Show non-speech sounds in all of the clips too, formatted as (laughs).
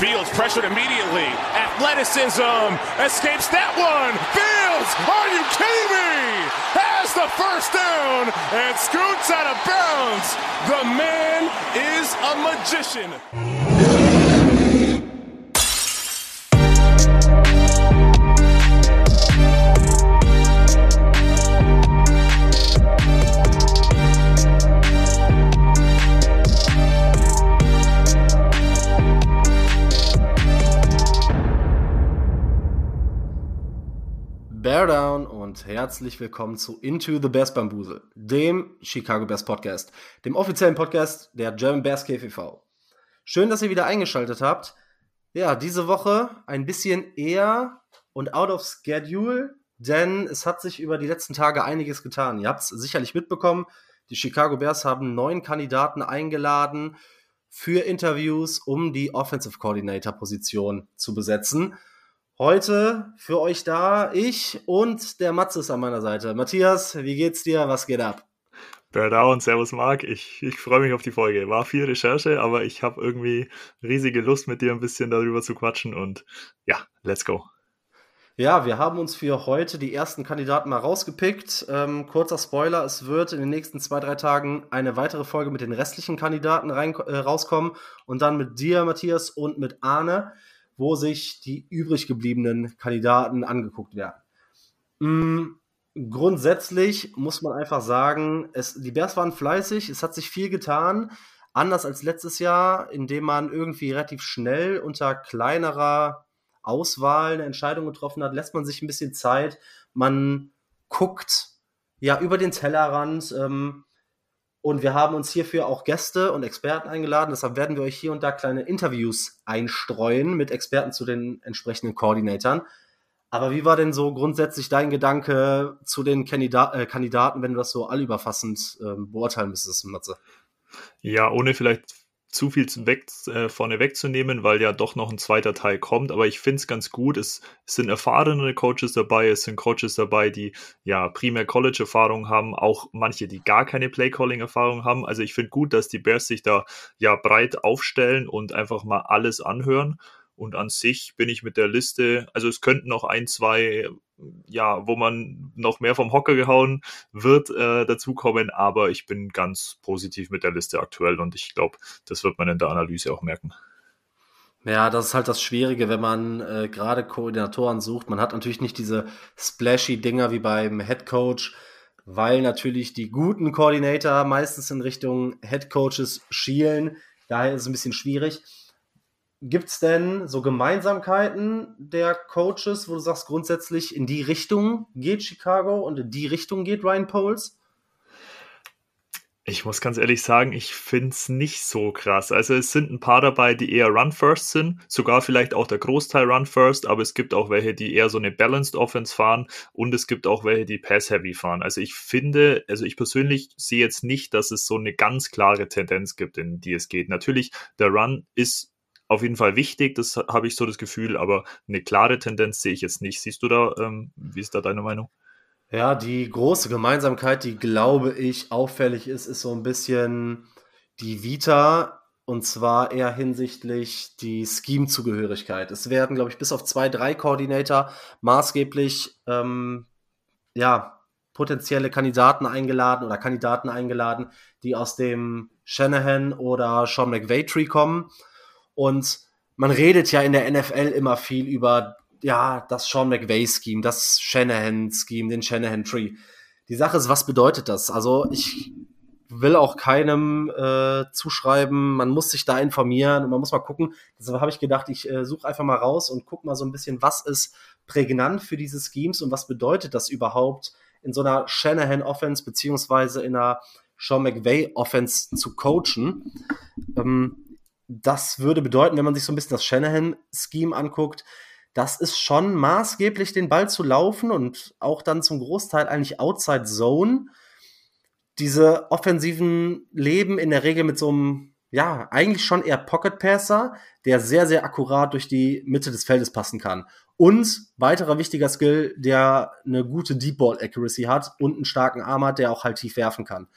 Fields pressured immediately. Athleticism escapes that one. Fields, are you kidding me? Has the first down and scoots out of bounds. The man is a magician. Bear und herzlich willkommen zu Into the Bears Bambusel, dem Chicago Bears Podcast, dem offiziellen Podcast der German Bears KVV. Schön, dass ihr wieder eingeschaltet habt. Ja, diese Woche ein bisschen eher und out of schedule, denn es hat sich über die letzten Tage einiges getan. Ihr habt es sicherlich mitbekommen, die Chicago Bears haben neun Kandidaten eingeladen für Interviews, um die Offensive Coordinator Position zu besetzen. Heute für euch da ich und der Matze ist an meiner Seite. Matthias, wie geht's dir? Was geht ab? Bear und Servus Marc. Ich, ich freue mich auf die Folge. War viel Recherche, aber ich habe irgendwie riesige Lust, mit dir ein bisschen darüber zu quatschen und ja, let's go. Ja, wir haben uns für heute die ersten Kandidaten mal rausgepickt. Ähm, kurzer Spoiler, es wird in den nächsten zwei, drei Tagen eine weitere Folge mit den restlichen Kandidaten rein, äh, rauskommen und dann mit dir, Matthias, und mit Arne wo sich die übrig gebliebenen Kandidaten angeguckt werden. Mhm. Grundsätzlich muss man einfach sagen, es, die Bears waren fleißig, es hat sich viel getan, anders als letztes Jahr, indem man irgendwie relativ schnell unter kleinerer Auswahl eine Entscheidung getroffen hat, lässt man sich ein bisschen Zeit, man guckt ja über den Tellerrand, ähm, und wir haben uns hierfür auch Gäste und Experten eingeladen. Deshalb werden wir euch hier und da kleine Interviews einstreuen mit Experten zu den entsprechenden Koordinatoren. Aber wie war denn so grundsätzlich dein Gedanke zu den Kandida äh, Kandidaten, wenn du das so allüberfassend äh, beurteilen müsstest, Matze? Ja, ohne vielleicht zu viel weg, äh, vorne wegzunehmen, weil ja doch noch ein zweiter Teil kommt. Aber ich finde es ganz gut. Es, es, sind erfahrene Coaches dabei, es sind Coaches dabei, die ja primär College-Erfahrung haben, auch manche, die gar keine Play-Calling-Erfahrung haben. Also ich finde gut, dass die Bears sich da ja breit aufstellen und einfach mal alles anhören. Und an sich bin ich mit der Liste, also es könnten noch ein, zwei, ja, wo man noch mehr vom Hocker gehauen wird, äh, dazukommen, aber ich bin ganz positiv mit der Liste aktuell und ich glaube, das wird man in der Analyse auch merken. Ja, das ist halt das Schwierige, wenn man äh, gerade Koordinatoren sucht. Man hat natürlich nicht diese splashy Dinger wie beim Head Coach, weil natürlich die guten Koordinator meistens in Richtung Head Coaches schielen. Daher ist es ein bisschen schwierig. Gibt es denn so Gemeinsamkeiten der Coaches, wo du sagst, grundsätzlich in die Richtung geht Chicago und in die Richtung geht Ryan Poles? Ich muss ganz ehrlich sagen, ich finde es nicht so krass. Also es sind ein paar dabei, die eher Run-First sind, sogar vielleicht auch der Großteil Run-First, aber es gibt auch welche, die eher so eine Balanced Offense fahren und es gibt auch welche, die Pass-Heavy fahren. Also ich finde, also ich persönlich sehe jetzt nicht, dass es so eine ganz klare Tendenz gibt, in die es geht. Natürlich, der Run ist auf jeden Fall wichtig, das habe ich so das Gefühl, aber eine klare Tendenz sehe ich jetzt nicht. Siehst du da, ähm, wie ist da deine Meinung? Ja, die große Gemeinsamkeit, die glaube ich auffällig ist, ist so ein bisschen die Vita und zwar eher hinsichtlich die Scheme-Zugehörigkeit. Es werden, glaube ich, bis auf zwei, drei Koordinator maßgeblich ähm, ja, potenzielle Kandidaten eingeladen oder Kandidaten eingeladen, die aus dem Shanahan oder Sean McVay Tree kommen. Und man redet ja in der NFL immer viel über ja, das Sean McVay-Scheme, das Shanahan-Scheme, den Shanahan-Tree. Die Sache ist, was bedeutet das? Also ich will auch keinem äh, zuschreiben, man muss sich da informieren und man muss mal gucken. Deshalb habe ich gedacht, ich äh, suche einfach mal raus und gucke mal so ein bisschen, was ist prägnant für diese Schemes und was bedeutet das überhaupt in so einer Shanahan-Offense beziehungsweise in einer Sean McVay-Offense zu coachen. Ähm, das würde bedeuten, wenn man sich so ein bisschen das Shanahan-Scheme anguckt, das ist schon maßgeblich, den Ball zu laufen und auch dann zum Großteil eigentlich Outside Zone. Diese offensiven leben in der Regel mit so einem, ja, eigentlich schon eher Pocket Passer, der sehr, sehr akkurat durch die Mitte des Feldes passen kann. Und weiterer wichtiger Skill, der eine gute Deep Ball Accuracy hat und einen starken Arm hat, der auch halt tief werfen kann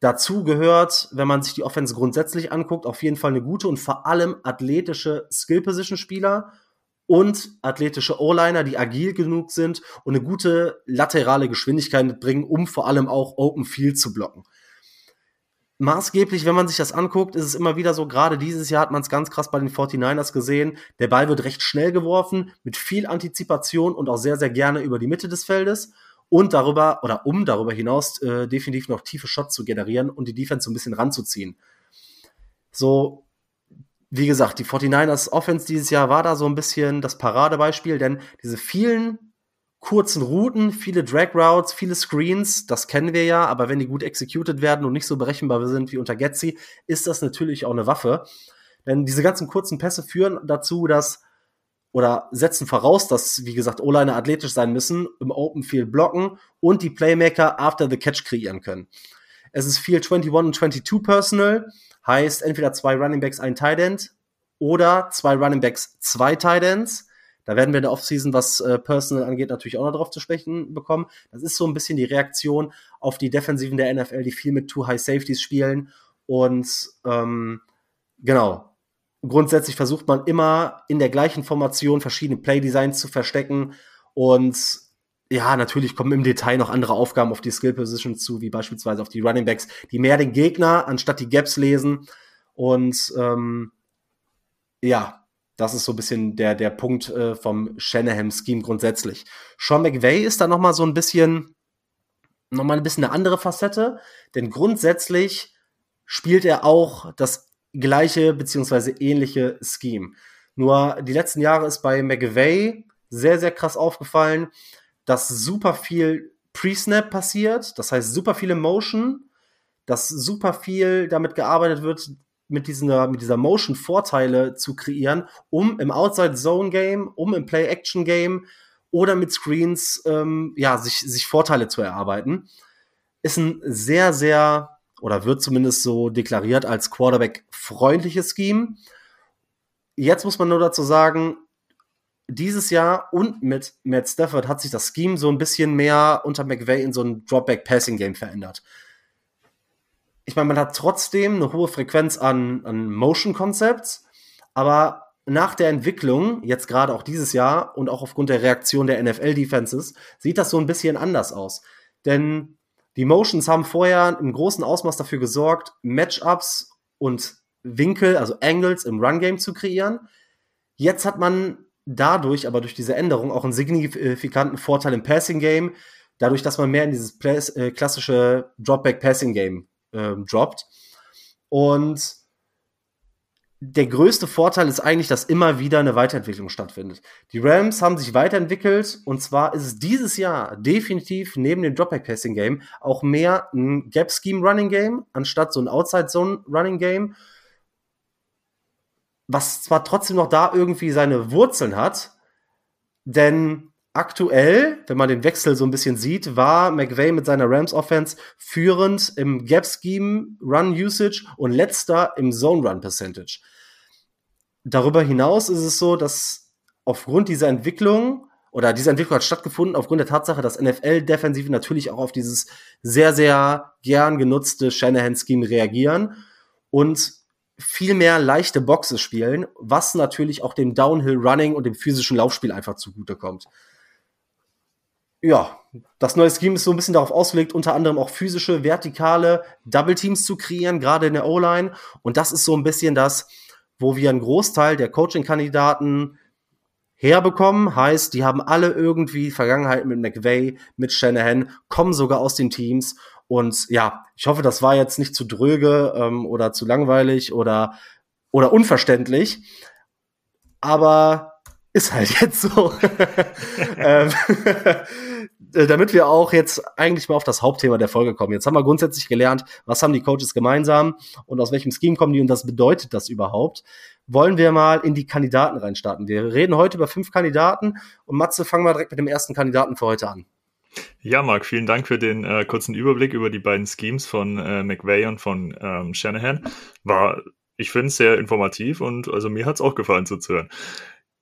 Dazu gehört, wenn man sich die Offense grundsätzlich anguckt, auf jeden Fall eine gute und vor allem athletische Skill-Position-Spieler und athletische O-Liner, die agil genug sind und eine gute laterale Geschwindigkeit mitbringen, um vor allem auch Open Field zu blocken. Maßgeblich, wenn man sich das anguckt, ist es immer wieder so, gerade dieses Jahr hat man es ganz krass bei den 49ers gesehen, der Ball wird recht schnell geworfen, mit viel Antizipation und auch sehr, sehr gerne über die Mitte des Feldes und darüber oder um darüber hinaus äh, definitiv noch tiefe Shots zu generieren und die Defense so ein bisschen ranzuziehen. So, wie gesagt, die 49ers Offense dieses Jahr war da so ein bisschen das Paradebeispiel, denn diese vielen kurzen Routen, viele Drag Routes, viele Screens, das kennen wir ja, aber wenn die gut executed werden und nicht so berechenbar sind wie unter Getzi, ist das natürlich auch eine Waffe. Denn diese ganzen kurzen Pässe führen dazu, dass oder setzen voraus, dass, wie gesagt, O-Liner athletisch sein müssen, im Open Field blocken und die Playmaker after the catch kreieren können. Es ist viel 21 und 22 Personal, heißt entweder zwei Running Backs, ein Tight End oder zwei Running Backs, zwei Tight Ends. Da werden wir in der Offseason, was äh, Personal angeht, natürlich auch noch drauf zu sprechen bekommen. Das ist so ein bisschen die Reaktion auf die Defensiven der NFL, die viel mit Two High Safeties spielen. Und ähm, genau, grundsätzlich versucht man immer in der gleichen Formation verschiedene Playdesigns zu verstecken und ja, natürlich kommen im Detail noch andere Aufgaben auf die Skill Positions zu, wie beispielsweise auf die Running Backs, die mehr den Gegner anstatt die Gaps lesen. Und ähm, ja, das ist so ein bisschen der, der Punkt äh, vom Shanahan-Scheme grundsätzlich. Sean McVay ist da noch mal so ein bisschen, noch mal ein bisschen eine andere Facette, denn grundsätzlich spielt er auch das gleiche beziehungsweise ähnliche Scheme. Nur die letzten Jahre ist bei McVay sehr, sehr krass aufgefallen, dass super viel Pre-Snap passiert, das heißt super viele Motion, dass super viel damit gearbeitet wird, mit dieser, mit dieser Motion Vorteile zu kreieren, um im Outside Zone Game, um im Play Action Game oder mit Screens, ähm, ja, sich, sich Vorteile zu erarbeiten. Ist ein sehr, sehr oder wird zumindest so deklariert als Quarterback-freundliches Scheme. Jetzt muss man nur dazu sagen, dieses Jahr und mit Matt Stafford hat sich das Scheme so ein bisschen mehr unter McVay in so ein Dropback-Passing-Game verändert. Ich meine, man hat trotzdem eine hohe Frequenz an, an Motion-Concepts, aber nach der Entwicklung, jetzt gerade auch dieses Jahr und auch aufgrund der Reaktion der NFL-Defenses, sieht das so ein bisschen anders aus. Denn die Motions haben vorher im großen Ausmaß dafür gesorgt, Matchups und Winkel, also Angles im Run-Game zu kreieren. Jetzt hat man dadurch, aber durch diese Änderung, auch einen signifikanten Vorteil im Passing-Game, dadurch, dass man mehr in dieses äh, klassische Dropback-Passing-Game äh, droppt. Und der größte Vorteil ist eigentlich, dass immer wieder eine Weiterentwicklung stattfindet. Die Rams haben sich weiterentwickelt und zwar ist es dieses Jahr definitiv neben dem Dropback Passing Game auch mehr ein Gap Scheme Running Game anstatt so ein Outside Zone Running Game, was zwar trotzdem noch da irgendwie seine Wurzeln hat, denn aktuell, wenn man den Wechsel so ein bisschen sieht, war McVay mit seiner Rams Offense führend im Gap Scheme Run Usage und letzter im Zone Run Percentage. Darüber hinaus ist es so, dass aufgrund dieser Entwicklung oder diese Entwicklung hat stattgefunden aufgrund der Tatsache, dass NFL-Defensive natürlich auch auf dieses sehr, sehr gern genutzte Shanahan-Scheme reagieren und viel mehr leichte Boxes spielen, was natürlich auch dem Downhill-Running und dem physischen Laufspiel einfach zugutekommt ja, das neue Scheme ist so ein bisschen darauf ausgelegt, unter anderem auch physische, vertikale Double Teams zu kreieren, gerade in der O-Line. Und das ist so ein bisschen das, wo wir einen Großteil der Coaching-Kandidaten herbekommen. Heißt, die haben alle irgendwie Vergangenheit mit McVay, mit Shanahan, kommen sogar aus den Teams. Und ja, ich hoffe, das war jetzt nicht zu dröge ähm, oder zu langweilig oder, oder unverständlich. Aber ist halt (laughs) jetzt so. (laughs) (laughs) ähm, damit wir auch jetzt eigentlich mal auf das Hauptthema der Folge kommen. Jetzt haben wir grundsätzlich gelernt, was haben die Coaches gemeinsam und aus welchem Scheme kommen die und was bedeutet das überhaupt. Wollen wir mal in die Kandidaten reinstarten. Wir reden heute über fünf Kandidaten und Matze, fangen wir direkt mit dem ersten Kandidaten für heute an. Ja, Marc, vielen Dank für den äh, kurzen Überblick über die beiden Schemes von äh, McVay und von ähm, Shanahan. War, ich finde, sehr informativ und also mir hat es auch gefallen zuzuhören.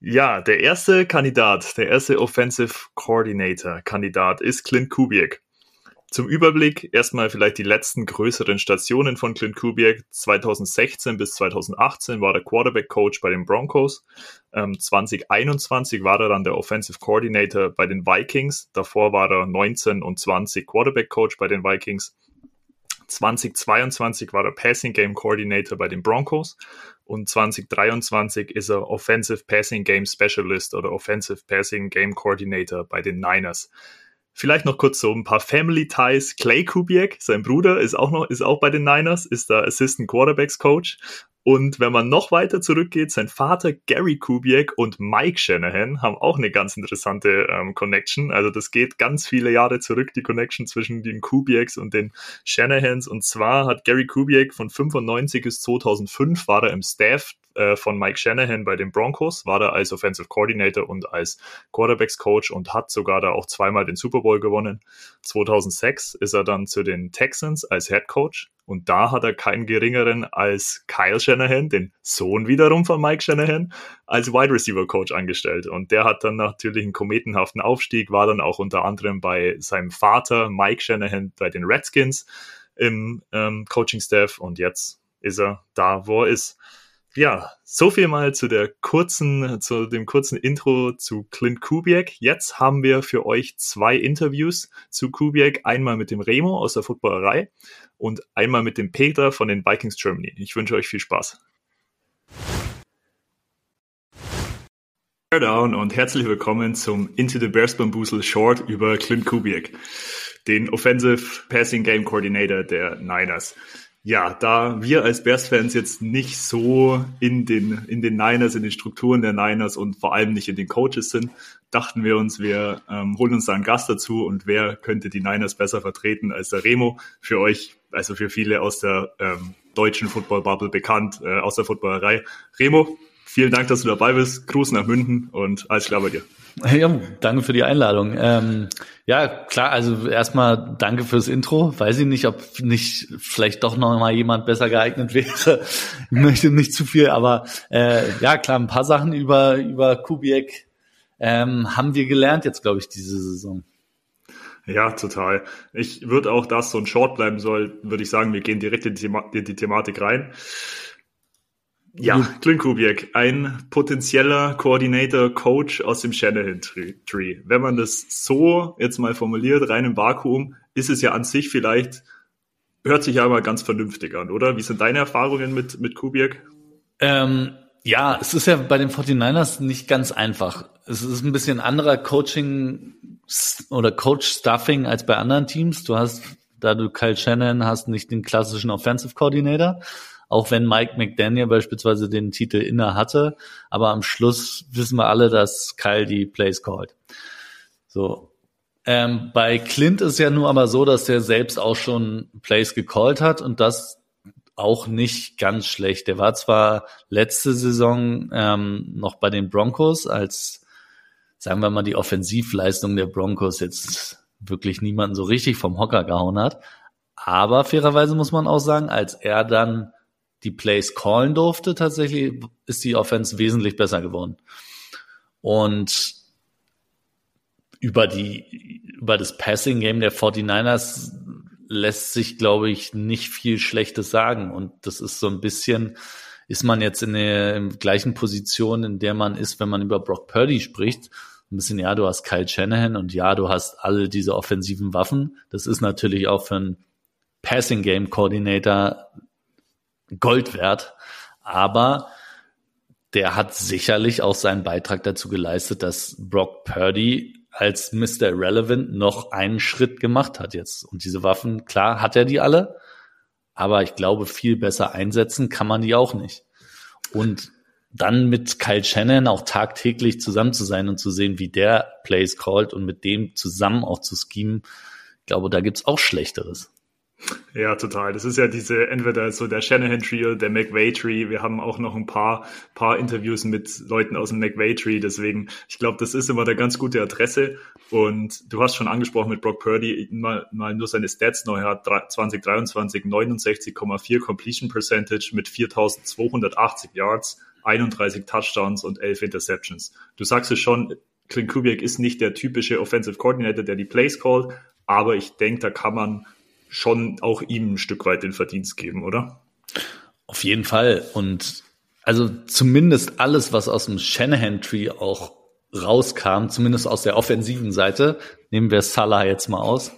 Ja, der erste Kandidat, der erste Offensive Coordinator Kandidat ist Clint Kubiak. Zum Überblick erstmal vielleicht die letzten größeren Stationen von Clint Kubiak. 2016 bis 2018 war er Quarterback Coach bei den Broncos. Ähm, 2021 war er dann der Offensive Coordinator bei den Vikings. Davor war er 19 und 20 Quarterback Coach bei den Vikings. 2022 war er Passing Game Coordinator bei den Broncos und 2023 ist er Offensive Passing Game Specialist oder Offensive Passing Game Coordinator bei den Niners. Vielleicht noch kurz so ein paar Family Ties. Clay Kubiak, sein Bruder, ist auch noch, ist auch bei den Niners, ist der Assistant Quarterbacks Coach. Und wenn man noch weiter zurückgeht, sein Vater Gary Kubiak und Mike Shanahan haben auch eine ganz interessante ähm, Connection. Also das geht ganz viele Jahre zurück, die Connection zwischen den Kubiaks und den Shanahans. Und zwar hat Gary Kubiak von 95 bis 2005 war er im Staff äh, von Mike Shanahan bei den Broncos, war da als Offensive Coordinator und als Quarterbacks Coach und hat sogar da auch zweimal den Super Bowl gewonnen. 2006 ist er dann zu den Texans als Head Coach und da hat er keinen geringeren als Kyle Shanahan, den Sohn wiederum von Mike Shanahan, als Wide Receiver Coach angestellt. Und der hat dann natürlich einen kometenhaften Aufstieg, war dann auch unter anderem bei seinem Vater Mike Shanahan bei den Redskins im ähm, Coaching Staff und jetzt ist er da, wo er ist ja, so viel mal zu der kurzen, zu dem kurzen Intro zu Clint Kubiak. Jetzt haben wir für euch zwei Interviews zu Kubiak. Einmal mit dem Remo aus der Footballerei und einmal mit dem Peter von den Vikings Germany. Ich wünsche euch viel Spaß. Down und herzlich willkommen zum Into the Bears Bamboozle Short über Clint Kubiak, den Offensive Passing Game Coordinator der Niners. Ja, da wir als Bears-Fans jetzt nicht so in den, in den Niners, in den Strukturen der Niners und vor allem nicht in den Coaches sind, dachten wir uns, wir ähm, holen uns da einen Gast dazu und wer könnte die Niners besser vertreten als der Remo? Für euch, also für viele aus der ähm, deutschen Football-Bubble bekannt, äh, aus der Footballerei. Remo, vielen Dank, dass du dabei bist. Gruß nach München und alles klar bei dir. (laughs) Ja, danke für die Einladung. Ähm, ja, klar, also erstmal danke fürs Intro. Weiß ich nicht, ob nicht vielleicht doch noch mal jemand besser geeignet wäre. (laughs) Ich möchte nicht zu viel, aber äh, ja, klar, ein paar Sachen über, über Kubiak ähm, haben wir gelernt jetzt, glaube ich, diese Saison. Ja, total. Ich würde auch, dass so ein Short bleiben soll, würde ich sagen, wir gehen direkt in die, Thema in die Thematik rein. Ja, Clint Kubiak, ein potenzieller Coordinator, Coach aus dem Shanahan Tree. Wenn man das so jetzt mal formuliert, rein im Vakuum, ist es ja an sich vielleicht, hört sich ja aber ganz vernünftig an, oder? Wie sind deine Erfahrungen mit, mit Kubiak? Ähm, ja, es ist ja bei den 49ers nicht ganz einfach. Es ist ein bisschen anderer Coaching oder Coach-Stuffing als bei anderen Teams. Du hast, da du Kyle Shannon hast, nicht den klassischen Offensive Coordinator auch wenn Mike McDaniel beispielsweise den Titel inne hatte. Aber am Schluss wissen wir alle, dass Kyle die Plays called. So. Ähm, bei Clint ist ja nur aber so, dass der selbst auch schon Plays gecallt hat und das auch nicht ganz schlecht. Der war zwar letzte Saison ähm, noch bei den Broncos, als sagen wir mal die Offensivleistung der Broncos jetzt wirklich niemanden so richtig vom Hocker gehauen hat. Aber fairerweise muss man auch sagen, als er dann die Plays callen durfte, tatsächlich ist die Offense wesentlich besser geworden. Und über die, über das Passing Game der 49ers lässt sich, glaube ich, nicht viel Schlechtes sagen. Und das ist so ein bisschen, ist man jetzt in der gleichen Position, in der man ist, wenn man über Brock Purdy spricht. Ein bisschen, ja, du hast Kyle Shanahan und ja, du hast alle diese offensiven Waffen. Das ist natürlich auch für einen Passing Game Coordinator Gold wert. Aber der hat sicherlich auch seinen Beitrag dazu geleistet, dass Brock Purdy als Mr. Irrelevant noch einen Schritt gemacht hat jetzt. Und diese Waffen, klar, hat er die alle, aber ich glaube, viel besser einsetzen kann man die auch nicht. Und dann mit Kyle Shannon auch tagtäglich zusammen zu sein und zu sehen, wie der Plays callt und mit dem zusammen auch zu schemen, glaube, da gibt's auch Schlechteres. Ja, total. Das ist ja diese, entweder so der Shanahan Trio, der McVay Tree. Wir haben auch noch ein paar, paar Interviews mit Leuten aus dem McVay Tree. Deswegen, ich glaube, das ist immer der ganz gute Adresse. Und du hast schon angesprochen mit Brock Purdy, mal, mal nur seine Stats neu hat 2023 69,4 Completion Percentage mit 4280 Yards, 31 Touchdowns und 11 Interceptions. Du sagst es schon, Clint Kubiak ist nicht der typische Offensive Coordinator, der die Plays callt, aber ich denke, da kann man schon auch ihm ein Stück weit den Verdienst geben, oder? Auf jeden Fall. Und also zumindest alles, was aus dem Shanahan-Tree auch rauskam, zumindest aus der offensiven Seite, nehmen wir Salah jetzt mal aus,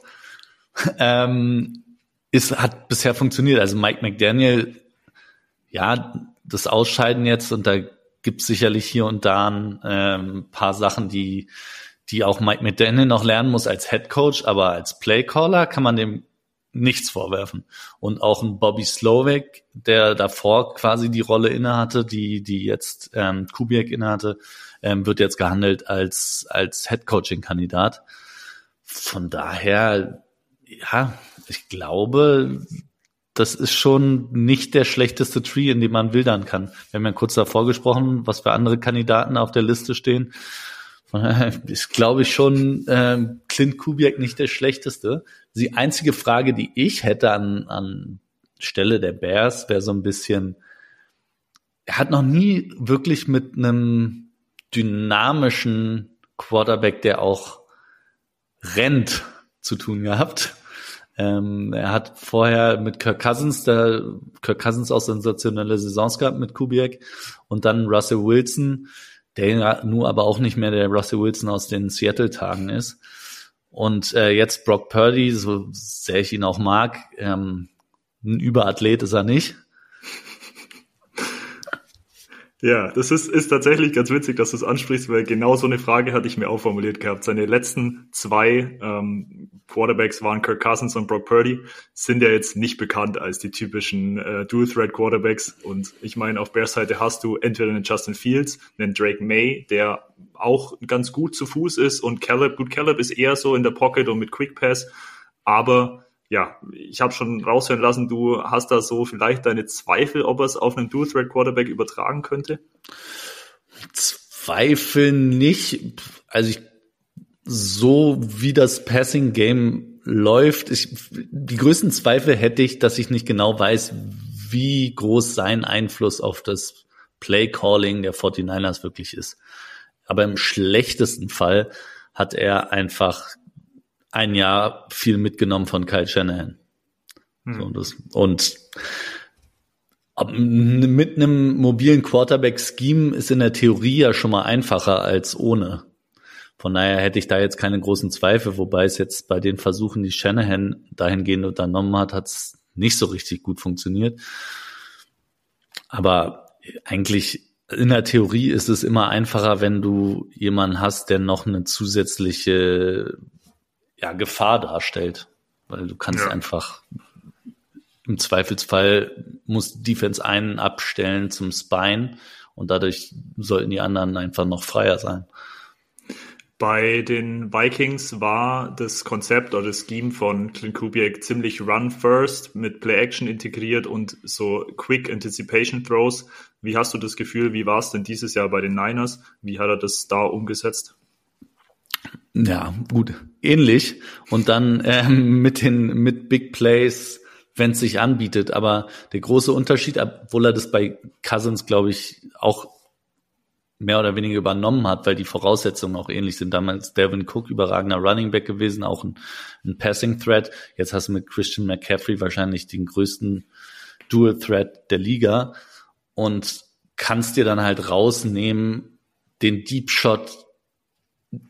(laughs) ähm, ist, hat bisher funktioniert. Also Mike McDaniel, ja, das Ausscheiden jetzt und da gibt es sicherlich hier und da ein ähm, paar Sachen, die, die auch Mike McDaniel noch lernen muss als Head Coach, aber als Playcaller kann man dem nichts vorwerfen. Und auch ein Bobby Slovak, der davor quasi die Rolle innehatte, die, die jetzt ähm, Kubiak innehatte, ähm, wird jetzt gehandelt als, als Head Coaching Kandidat. Von daher, ja, ich glaube, das ist schon nicht der schlechteste Tree, in dem man wildern kann. Wir haben ja kurz davor gesprochen, was für andere Kandidaten auf der Liste stehen. Von daher ist, glaube ich, schon äh, Clint Kubiak nicht der schlechteste. Die einzige Frage, die ich hätte an, an Stelle der Bears, wäre so ein bisschen, er hat noch nie wirklich mit einem dynamischen Quarterback, der auch rennt, zu tun gehabt. Ähm, er hat vorher mit Kirk Cousins, der Kirk Cousins auch sensationelle Saisons gehabt mit Kubiak und dann Russell Wilson, der nur aber auch nicht mehr der Russell Wilson aus den Seattle-Tagen ist. Und äh, jetzt Brock Purdy, so sehr ich ihn auch mag, ähm, ein Überathlet ist er nicht. Ja, das ist, ist tatsächlich ganz witzig, dass du es ansprichst, weil genau so eine Frage hatte ich mir auch formuliert gehabt. Seine letzten zwei ähm, Quarterbacks waren Kirk Cousins und Brock Purdy, sind ja jetzt nicht bekannt als die typischen äh, Dual-Threat-Quarterbacks. Und ich meine, auf Bears Seite hast du entweder einen Justin Fields, einen Drake May, der auch ganz gut zu Fuß ist und Caleb, gut, Caleb ist eher so in der Pocket und mit Quick Pass, aber ja, ich habe schon raushören lassen, du hast da so vielleicht deine Zweifel, ob er es auf einen Dual-Threat-Quarterback übertragen könnte? Zweifel nicht. Also ich, so wie das Passing-Game läuft, ich, die größten Zweifel hätte ich, dass ich nicht genau weiß, wie groß sein Einfluss auf das Play-Calling der 49ers wirklich ist. Aber im schlechtesten Fall hat er einfach ein Jahr viel mitgenommen von Kyle Shanahan. Hm. So, das, und mit einem mobilen Quarterback-Scheme ist in der Theorie ja schon mal einfacher als ohne. Von daher hätte ich da jetzt keine großen Zweifel, wobei es jetzt bei den Versuchen, die Shanahan dahingehend unternommen hat, hat es nicht so richtig gut funktioniert. Aber eigentlich in der Theorie ist es immer einfacher, wenn du jemanden hast, der noch eine zusätzliche ja, Gefahr darstellt. Weil du kannst ja. einfach im Zweifelsfall muss Defense einen abstellen zum Spine und dadurch sollten die anderen einfach noch freier sein. Bei den Vikings war das Konzept oder das Scheme von Clint Kubiak ziemlich Run First mit Play Action integriert und so Quick Anticipation Throws. Wie hast du das Gefühl, wie war es denn dieses Jahr bei den Niners? Wie hat er das da umgesetzt? Ja, gut, ähnlich. Und dann ähm, (laughs) mit den mit Big Plays, wenn es sich anbietet. Aber der große Unterschied, obwohl er das bei Cousins, glaube ich, auch mehr oder weniger übernommen hat, weil die Voraussetzungen auch ähnlich sind. Damals Devin Cook überragender Running Back gewesen, auch ein, ein Passing Threat. Jetzt hast du mit Christian McCaffrey wahrscheinlich den größten Dual Threat der Liga und kannst dir dann halt rausnehmen, den Deep Shot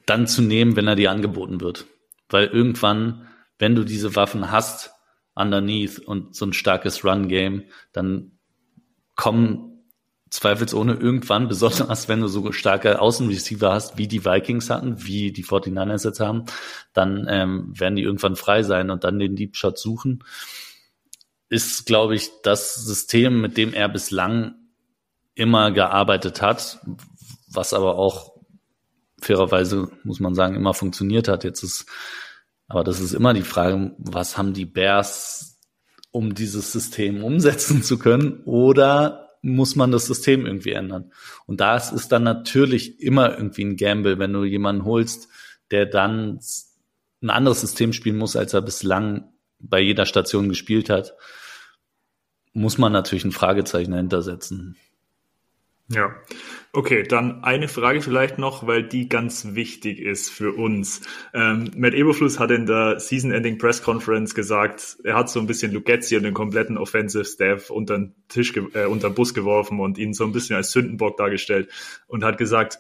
dann zu nehmen, wenn er dir angeboten wird. Weil irgendwann, wenn du diese Waffen hast, underneath und so ein starkes Run-Game, dann kommen zweifelsohne irgendwann, besonders wenn du so starke Außenreceiver hast, wie die Vikings hatten, wie die 49ers jetzt haben, dann ähm, werden die irgendwann frei sein und dann den Deep Shot suchen. Ist, glaube ich, das System, mit dem er bislang immer gearbeitet hat, was aber auch fairerweise, muss man sagen, immer funktioniert hat. Jetzt ist, aber das ist immer die Frage, was haben die Bears, um dieses System umsetzen zu können? Oder muss man das System irgendwie ändern? Und das ist dann natürlich immer irgendwie ein Gamble, wenn du jemanden holst, der dann ein anderes System spielen muss, als er bislang bei jeder Station gespielt hat, muss man natürlich ein Fragezeichen dahinter setzen. Ja, Okay, dann eine Frage vielleicht noch, weil die ganz wichtig ist für uns. Ähm, Matt Eberfluss hat in der Season-Ending Press Conference gesagt, er hat so ein bisschen Lugetzi und den kompletten Offensive Staff unter den Tisch, äh, unter den Bus geworfen und ihn so ein bisschen als Sündenbock dargestellt und hat gesagt,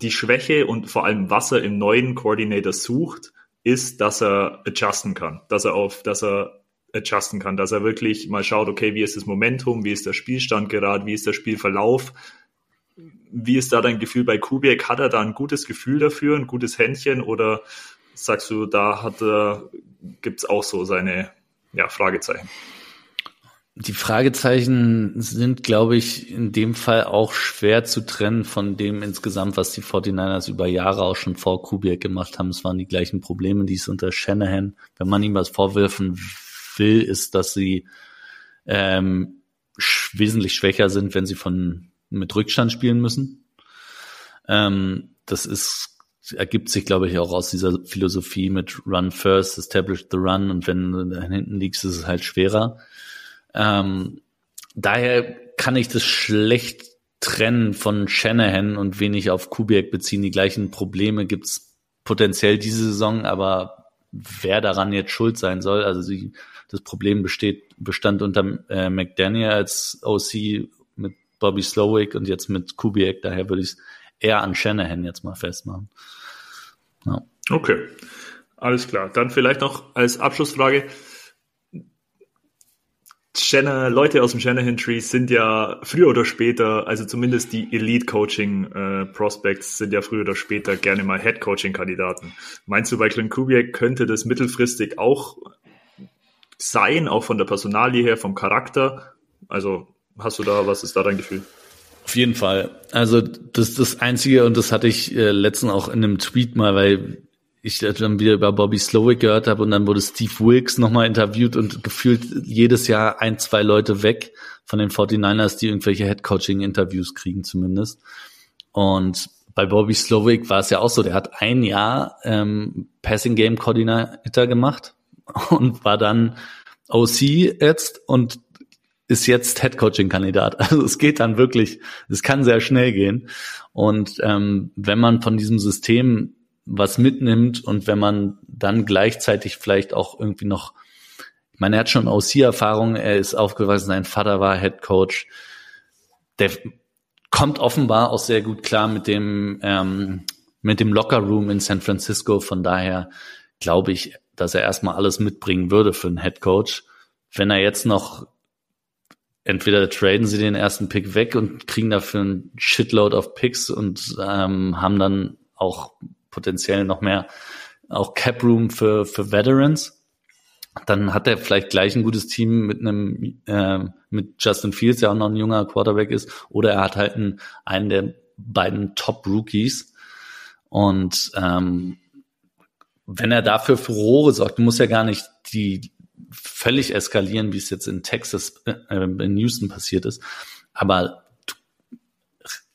die Schwäche und vor allem was er im neuen Coordinator sucht, ist, dass er adjusten kann, dass er auf, dass er adjusten kann, dass er wirklich mal schaut, okay, wie ist das Momentum, wie ist der Spielstand gerade, wie ist der Spielverlauf wie ist da dein Gefühl bei Kubiak? Hat er da ein gutes Gefühl dafür, ein gutes Händchen oder sagst du, da hat er, gibt's auch so seine ja, Fragezeichen? Die Fragezeichen sind, glaube ich, in dem Fall auch schwer zu trennen von dem insgesamt, was die 49ers über Jahre auch schon vor Kubiak gemacht haben. Es waren die gleichen Probleme, die es unter Shanahan, wenn man ihm was vorwerfen will, ist, dass sie ähm, wesentlich schwächer sind, wenn sie von mit Rückstand spielen müssen. Ähm, das ist, ergibt sich, glaube ich, auch aus dieser Philosophie mit Run first, establish the run und wenn du hinten liegst, ist es halt schwerer. Ähm, daher kann ich das schlecht trennen von Shanahan und wenig auf Kubiak beziehen. Die gleichen Probleme gibt's potenziell diese Saison, aber wer daran jetzt schuld sein soll, also sie, das Problem besteht, bestand unter äh, McDaniel als OC Bobby Slowick und jetzt mit Kubiak. Daher würde ich es eher an Shanahan jetzt mal festmachen. Ja. Okay, alles klar. Dann vielleicht noch als Abschlussfrage. Shanna, Leute aus dem Shanahan Tree sind ja früher oder später, also zumindest die Elite Coaching äh, Prospects sind ja früher oder später gerne mal Head Coaching Kandidaten. Meinst du, bei Clint Kubiak könnte das mittelfristig auch sein, auch von der Personalie her, vom Charakter? Also hast du da, was ist da dein Gefühl? Auf jeden Fall. Also das das Einzige, und das hatte ich äh, letztens auch in einem Tweet mal, weil ich dann wieder über Bobby Slowick gehört habe und dann wurde Steve Wilkes nochmal interviewt und gefühlt jedes Jahr ein, zwei Leute weg von den 49ers, die irgendwelche Head-Coaching-Interviews kriegen zumindest. Und bei Bobby Slowick war es ja auch so, der hat ein Jahr ähm, Passing Game Coordinator gemacht (laughs) und war dann OC jetzt und ist jetzt Head-Coaching-Kandidat. (laughs) Also es geht dann wirklich, es kann sehr schnell gehen. Und ähm, wenn man von diesem System was mitnimmt und wenn man dann gleichzeitig vielleicht auch irgendwie noch, ich meine, er hat schon OC-Erfahrung, er ist aufgewachsen, sein Vater war Head Coach, der kommt offenbar auch sehr gut klar mit dem ähm, mit dem Locker Room in San Francisco. Von daher glaube ich, dass er erstmal alles mitbringen würde für einen Head Coach. Wenn er jetzt noch entweder traden sie den ersten Pick weg und kriegen dafür ein Shitload of Picks und ähm, haben dann auch potenziell noch mehr auch Cap Room für für Veterans. Dann hat er vielleicht gleich ein gutes Team mit einem äh, mit Justin Fields, der auch noch ein junger Quarterback ist, oder er hat halt einen, einen der beiden Top Rookies und ähm, wenn er dafür Furore sorgt, muss ja gar nicht die völlig eskalieren, wie es jetzt in Texas, äh, in Houston passiert ist. Aber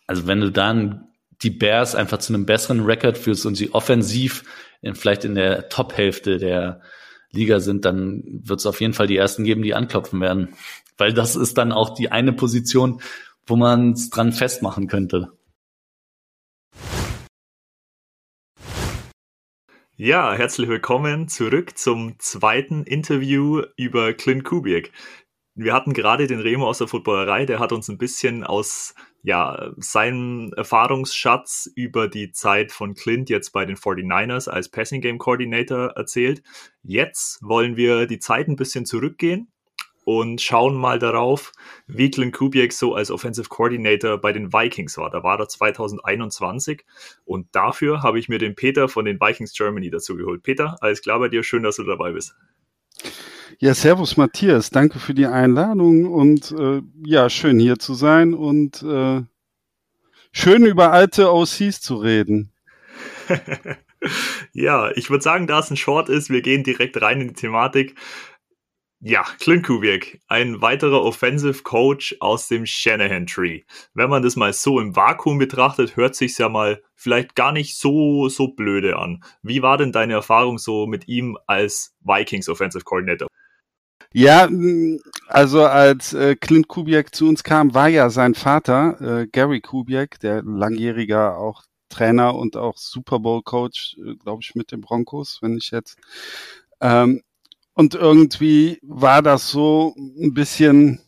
also wenn du dann die Bears einfach zu einem besseren Rekord führst und sie offensiv in, vielleicht in der Top-Hälfte der Liga sind, dann wird es auf jeden Fall die ersten geben, die anklopfen werden. Weil das ist dann auch die eine Position, wo man es dran festmachen könnte. Ja, herzlich willkommen zurück zum zweiten Interview über Clint Kubiak. Wir hatten gerade den Remo aus der Footballerei, der hat uns ein bisschen aus ja, seinem Erfahrungsschatz über die Zeit von Clint jetzt bei den 49ers als Passing Game Coordinator erzählt. Jetzt wollen wir die Zeit ein bisschen zurückgehen und schauen mal darauf, wie Clint Kubiak so als Offensive Coordinator bei den Vikings war. Da war er 2021 und dafür habe ich mir den Peter von den Vikings Germany dazu geholt. Peter, alles klar bei dir, schön, dass du dabei bist. Ja, servus Matthias, danke für die Einladung und äh, ja, schön hier zu sein und äh, schön über alte OCs zu reden. (laughs) ja, ich würde sagen, da es ein Short ist, wir gehen direkt rein in die Thematik. Ja, Clint Kubiak, ein weiterer Offensive Coach aus dem Shanahan Tree. Wenn man das mal so im Vakuum betrachtet, hört sich's ja mal vielleicht gar nicht so so blöde an. Wie war denn deine Erfahrung so mit ihm als Vikings Offensive Coordinator? Ja, also als äh, Clint Kubiak zu uns kam, war ja sein Vater, äh, Gary Kubiak, der langjähriger auch Trainer und auch Super Bowl Coach, äh, glaube ich, mit den Broncos, wenn ich jetzt. Ähm, und irgendwie war das so ein bisschen,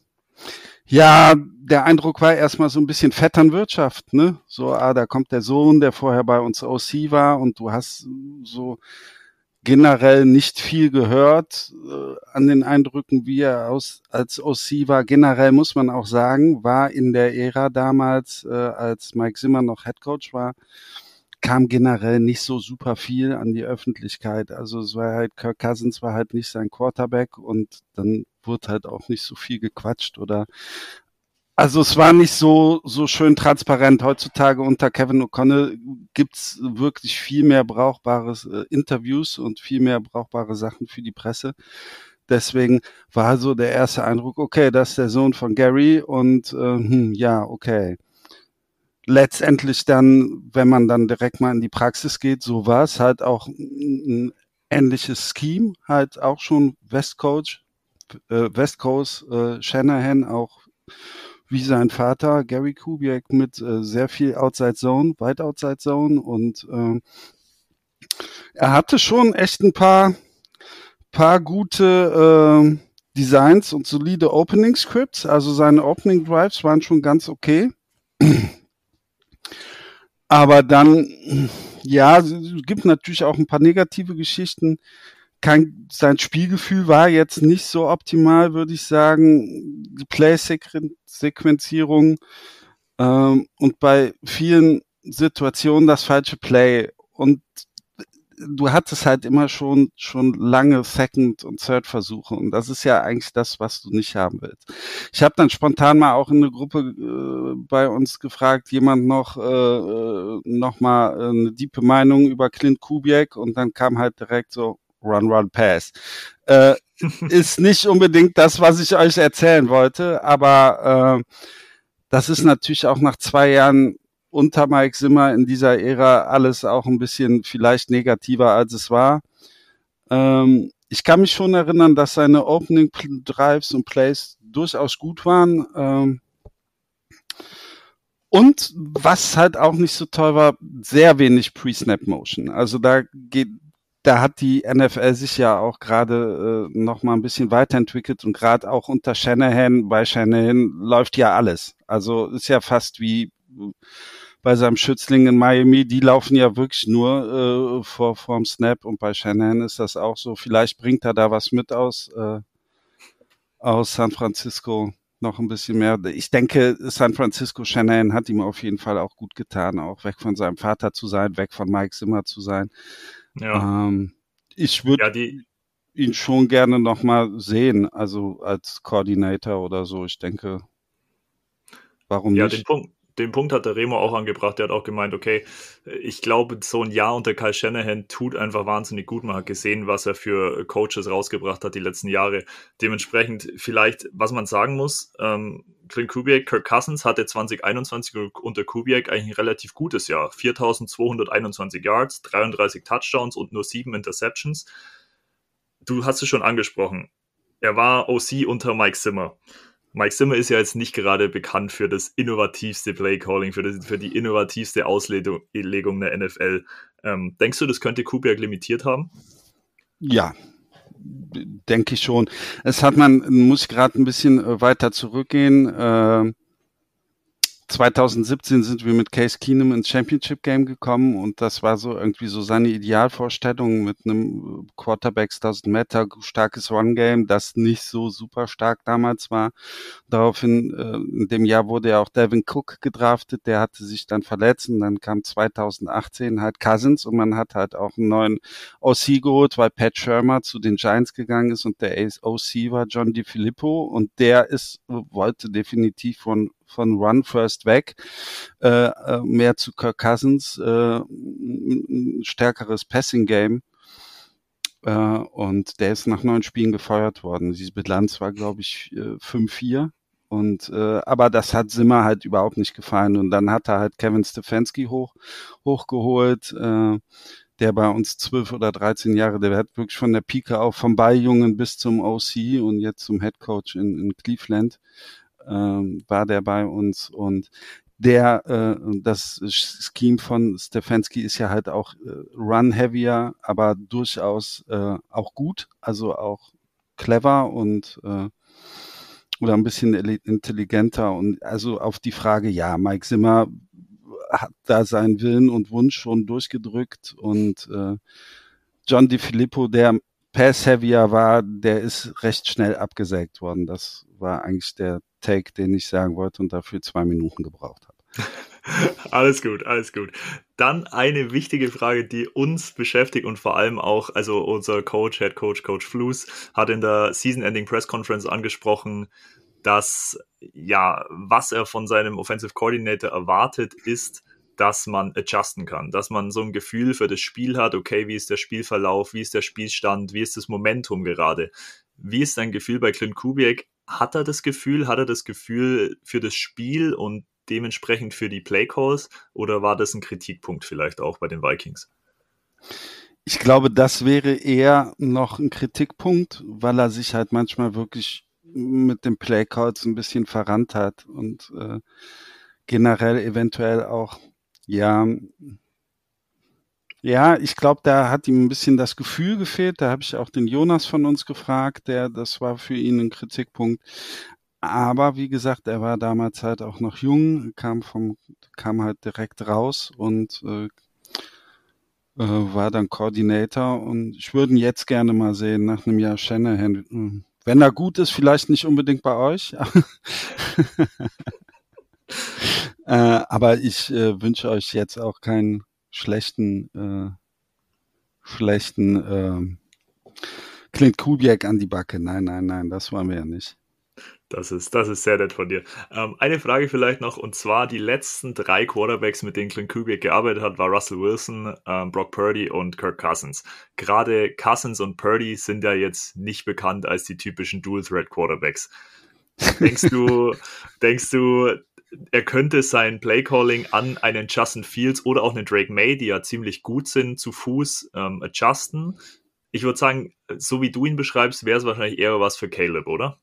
ja, der Eindruck war erstmal so ein bisschen Vetternwirtschaft, ne? So, ah, da kommt der Sohn, der vorher bei uns OC war und du hast so generell nicht viel gehört äh, an den Eindrücken, wie er aus, als OC war. Generell muss man auch sagen, war in der Ära damals, äh, als Mike Zimmer noch Head Coach war, kam generell nicht so super viel an die Öffentlichkeit. Also es war halt, Kirk Cousins war halt nicht sein Quarterback und dann wurde halt auch nicht so viel gequatscht oder also es war nicht so, so schön transparent. Heutzutage unter Kevin O'Connell gibt's wirklich viel mehr brauchbares äh, Interviews und viel mehr brauchbare Sachen für die Presse. Deswegen war so der erste Eindruck, okay, das ist der Sohn von Gary und äh, hm, ja, okay. Letztendlich dann, wenn man dann direkt mal in die Praxis geht, so war es halt auch ein ähnliches Scheme, halt auch schon West Coast, äh, West Coast äh, Shanahan auch wie sein Vater Gary Kubiak mit äh, sehr viel Outside Zone, weit Outside Zone. Und äh, er hatte schon echt ein paar paar gute äh, Designs und solide Opening Scripts, also seine Opening Drives waren schon ganz okay. Aber dann, ja, es gibt natürlich auch ein paar negative Geschichten kein, sein Spielgefühl war jetzt nicht so optimal, würde ich sagen. Die Play-Sequenzierung ähm, und bei vielen Situationen das falsche Play. Und du hattest halt immer schon schon lange Second und Third Versuche und das ist ja eigentlich das, was du nicht haben willst. Ich habe dann spontan mal auch in eine Gruppe äh, bei uns gefragt, jemand noch äh, äh noch mal äh, eine diepe Meinung über Clint Kubiak und dann kam halt direkt so Run, Run, Pass. Äh, (laughs) ist nicht unbedingt das, was ich euch erzählen wollte, aber äh, das ist natürlich auch nach zwei Jahren unter Mike Zimmer in dieser Ära alles auch ein bisschen vielleicht negativer, als es war. Ähm, ich kann mich schon erinnern, dass seine Opening Drives und Plays durchaus gut waren. Ähm, und was halt auch nicht so toll war, sehr wenig Pre-Snap Motion. Also da geht, da hat die NFL sich ja auch gerade äh, noch mal ein bisschen weiterentwickelt und gerade auch unter Shanahan, bei Shanahan läuft ja alles. Also ist ja fast wie bei seinem Schützling in Miami, die laufen ja wirklich nur äh, vor vorm Snap und bei Shanahan ist das auch so. Vielleicht bringt er da was mit aus äh, aus San Francisco noch ein bisschen mehr. Ich denke, San Francisco Shanahan hat ihm auf jeden Fall auch gut getan, auch weg von seinem Vater zu sein, weg von Mike Zimmer zu sein. Ja. Ähm, ich würde ja, ihn schon gerne nochmal sehen, also als Koordinator oder so. Ich denke, warum ja, nicht? Den Punkt, den Punkt hat der Remo auch angebracht. Der hat auch gemeint, okay, ich glaube, so ein Jahr unter Kyle Shanahan tut einfach wahnsinnig gut. Man hat gesehen, was er für Coaches rausgebracht hat die letzten Jahre. Dementsprechend vielleicht, was man sagen muss, ähm, Clint Kubiak, Kirk Cousins hatte 2021 unter Kubiak eigentlich ein relativ gutes Jahr. 4221 Yards, 33 Touchdowns und nur sieben Interceptions. Du hast es schon angesprochen. Er war OC unter Mike Zimmer. Mike Zimmer ist ja jetzt nicht gerade bekannt für das innovativste Playcalling, für, für die innovativste Auslegung der NFL. Ähm, denkst du, das könnte Kubiak limitiert haben? Ja, denke ich schon. Es hat man, muss ich gerade ein bisschen äh, weiter zurückgehen. Äh, 2017 sind wir mit Case Keenum ins Championship Game gekommen und das war so irgendwie so seine Idealvorstellung mit einem Quarterback doesn't matter, starkes Run Game, das nicht so super stark damals war. Daraufhin, äh, in dem Jahr wurde ja auch Devin Cook gedraftet, der hatte sich dann verletzt und dann kam 2018 halt Cousins und man hat halt auch einen neuen OC geholt, weil Pat Shermer zu den Giants gegangen ist und der OC war John DiFilippo und der ist, wollte definitiv von von Run First weg, äh, äh, mehr zu Kirk Cousins, äh, ein stärkeres Passing Game. Äh, und der ist nach neun Spielen gefeuert worden. Diese Bilanz war, glaube ich, 5-4. Äh, und äh, aber das hat Simmer halt überhaupt nicht gefallen. Und dann hat er halt Kevin Stefanski hoch hochgeholt, äh, der bei uns zwölf oder dreizehn Jahre, der hat wirklich von der Pike auf, vom Balljungen bis zum OC und jetzt zum Head Coach in, in Cleveland ähm, war der bei uns und der äh, das Scheme von Stefanski ist ja halt auch äh, run heavier, aber durchaus äh, auch gut, also auch clever und äh, oder ein bisschen intelligenter und also auf die Frage ja, Mike Zimmer hat da seinen Willen und Wunsch schon durchgedrückt und äh, John DiFilippo, der Pass-Heavier war, der ist recht schnell abgesägt worden. Das war eigentlich der Take, den ich sagen wollte und dafür zwei Minuten gebraucht habe. (laughs) Alles gut, alles gut. Dann eine wichtige Frage, die uns beschäftigt und vor allem auch, also unser Coach, Head Coach, Coach Flus, hat in der Season-Ending Press Conference angesprochen, dass ja, was er von seinem Offensive Coordinator erwartet, ist, dass man adjusten kann, dass man so ein Gefühl für das Spiel hat, okay, wie ist der Spielverlauf, wie ist der Spielstand, wie ist das Momentum gerade. Wie ist dein Gefühl bei Clint Kubiak? Hat er das Gefühl, hat er das Gefühl für das Spiel und dementsprechend für die Playcalls oder war das ein Kritikpunkt vielleicht auch bei den Vikings? Ich glaube, das wäre eher noch ein Kritikpunkt, weil er sich halt manchmal wirklich mit den Playcalls ein bisschen verrannt hat und äh, generell eventuell auch, ja, ja, ich glaube, da hat ihm ein bisschen das Gefühl gefehlt. Da habe ich auch den Jonas von uns gefragt, der, das war für ihn ein Kritikpunkt. Aber wie gesagt, er war damals halt auch noch jung, kam vom, kam halt direkt raus und äh, äh, war dann Koordinator und ich würde ihn jetzt gerne mal sehen nach einem Jahr Shanahan. Wenn er gut ist, vielleicht nicht unbedingt bei euch. (laughs) äh, aber ich äh, wünsche euch jetzt auch keinen schlechten, äh, schlechten äh, Clint Kubiak an die Backe. Nein, nein, nein, das wollen wir ja nicht. Das ist, das ist sehr nett von dir. Ähm, eine Frage vielleicht noch, und zwar die letzten drei Quarterbacks, mit denen Clint Kubiak gearbeitet hat, war Russell Wilson, ähm, Brock Purdy und Kirk Cousins. Gerade Cousins und Purdy sind ja jetzt nicht bekannt als die typischen Dual-Threat-Quarterbacks. Denkst du, (laughs) denkst du, er könnte sein Playcalling an einen Justin Fields oder auch einen Drake May, die ja ziemlich gut sind, zu Fuß ähm, adjusten? Ich würde sagen, so wie du ihn beschreibst, wäre es wahrscheinlich eher was für Caleb, oder?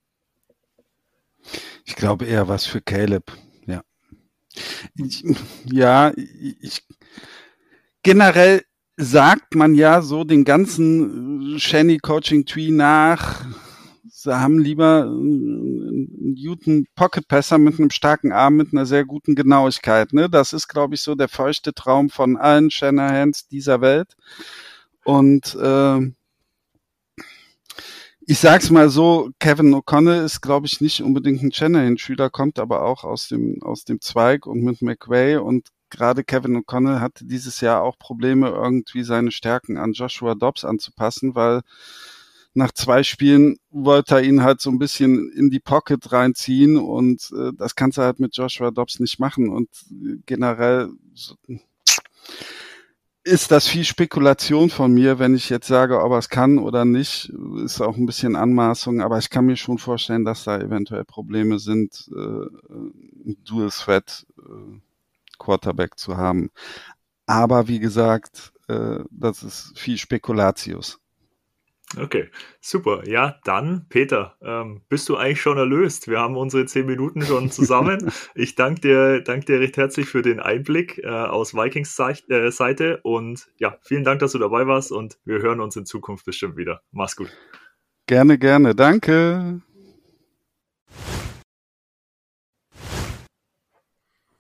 Ich glaube eher was für Caleb, ja. Ich, ja, ich, generell sagt man ja so den ganzen Shanny Coaching Tree nach, sie haben lieber einen guten Pocket Passer mit einem starken Arm mit einer sehr guten Genauigkeit. Ne? Das ist, glaube ich, so der feuchte Traum von allen Shanahans dieser Welt. Und äh, ich sag's mal so, Kevin O'Connell ist, glaube ich, nicht unbedingt ein Shanahan-Schüler, kommt aber auch aus dem, aus dem Zweig und mit McVay und gerade Kevin O'Connell hatte dieses Jahr auch Probleme, irgendwie seine Stärken an Joshua Dobbs anzupassen, weil nach zwei Spielen wollte er ihn halt so ein bisschen in die Pocket reinziehen und äh, das kannst du halt mit Joshua Dobbs nicht machen und generell so, ist das viel Spekulation von mir, wenn ich jetzt sage, ob er es kann oder nicht, ist auch ein bisschen Anmaßung, aber ich kann mir schon vorstellen, dass da eventuell Probleme sind, äh, Dual Threat äh, Quarterback zu haben. Aber wie gesagt, äh, das ist viel Spekulatius. Okay, super. Ja, dann, Peter, ähm, bist du eigentlich schon erlöst? Wir haben unsere zehn Minuten schon (laughs) zusammen. ich danke dir, danke dir recht herzlich für den Einblick äh, aus Vikings äh, Seite und ja, vielen Dank, dass du dabei warst und wir hören uns in Zukunft bestimmt wieder. Mach's gut. Gerne, gerne. Danke.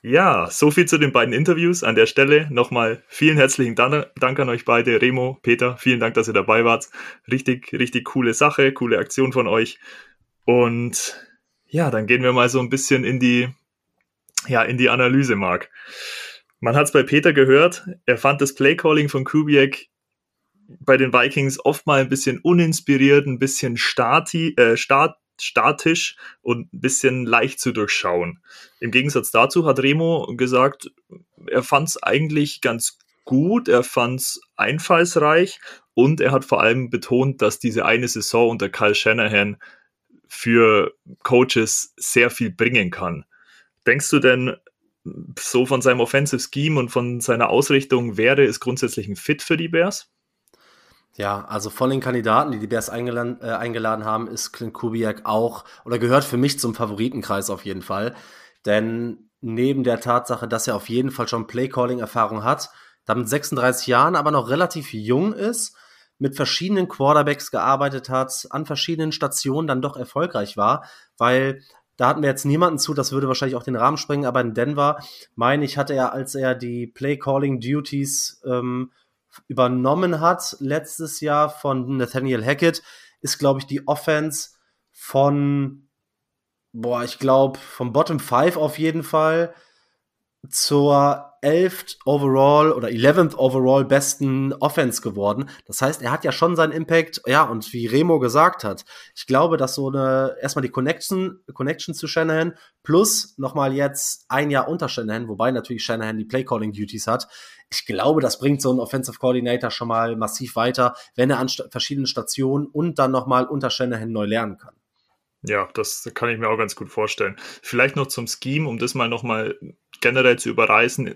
Ja, so viel zu den beiden Interviews. An der Stelle nochmal vielen herzlichen Dank an euch beide, Remo, Peter. Vielen Dank, dass ihr dabei wart. Richtig, richtig coole Sache, coole Aktion von euch. Und ja, dann gehen wir mal so ein bisschen in die, ja, in die Analyse, Marc. Man hat es bei Peter gehört. Er fand das Playcalling von Kubiak bei den Vikings oft mal ein bisschen uninspiriert, ein bisschen stati, äh, start, statisch und ein bisschen leicht zu durchschauen. Im Gegensatz dazu hat Remo gesagt, er fand es eigentlich ganz gut, er fand es einfallsreich und er hat vor allem betont, dass diese eine Saison unter Kyle Shanahan für Coaches sehr viel bringen kann. Denkst du denn, so von seinem Offensive Scheme und von seiner Ausrichtung wäre es grundsätzlich ein Fit für die Bears? Ja, also von den Kandidaten, die die Bears eingeladen, äh, eingeladen haben, ist Clint Kubiak auch oder gehört für mich zum Favoritenkreis auf jeden Fall. Denn neben der Tatsache, dass er auf jeden Fall schon Playcalling-Erfahrung hat, damit 36 Jahren aber noch relativ jung ist, mit verschiedenen Quarterbacks gearbeitet hat, an verschiedenen Stationen dann doch erfolgreich war, weil da hatten wir jetzt niemanden zu, das würde wahrscheinlich auch den Rahmen sprengen, aber in Denver, meine ich, hatte er, als er die Play-Calling-Duties ähm, übernommen hat letztes Jahr von Nathaniel Hackett, ist, glaube ich, die Offense von, boah, ich glaube, vom Bottom 5 auf jeden Fall zur 11th overall oder 11th overall besten Offense geworden. Das heißt, er hat ja schon seinen Impact, ja, und wie Remo gesagt hat, ich glaube, dass so eine, erstmal die Connection, Connection zu Shanahan plus nochmal jetzt ein Jahr unter Shanahan, wobei natürlich Shanahan die Play-Calling Duties hat. Ich glaube, das bringt so einen Offensive Coordinator schon mal massiv weiter, wenn er an st verschiedenen Stationen und dann nochmal unter Shanahan neu lernen kann. Ja, das kann ich mir auch ganz gut vorstellen. Vielleicht noch zum Scheme, um das mal nochmal generell zu überreißen.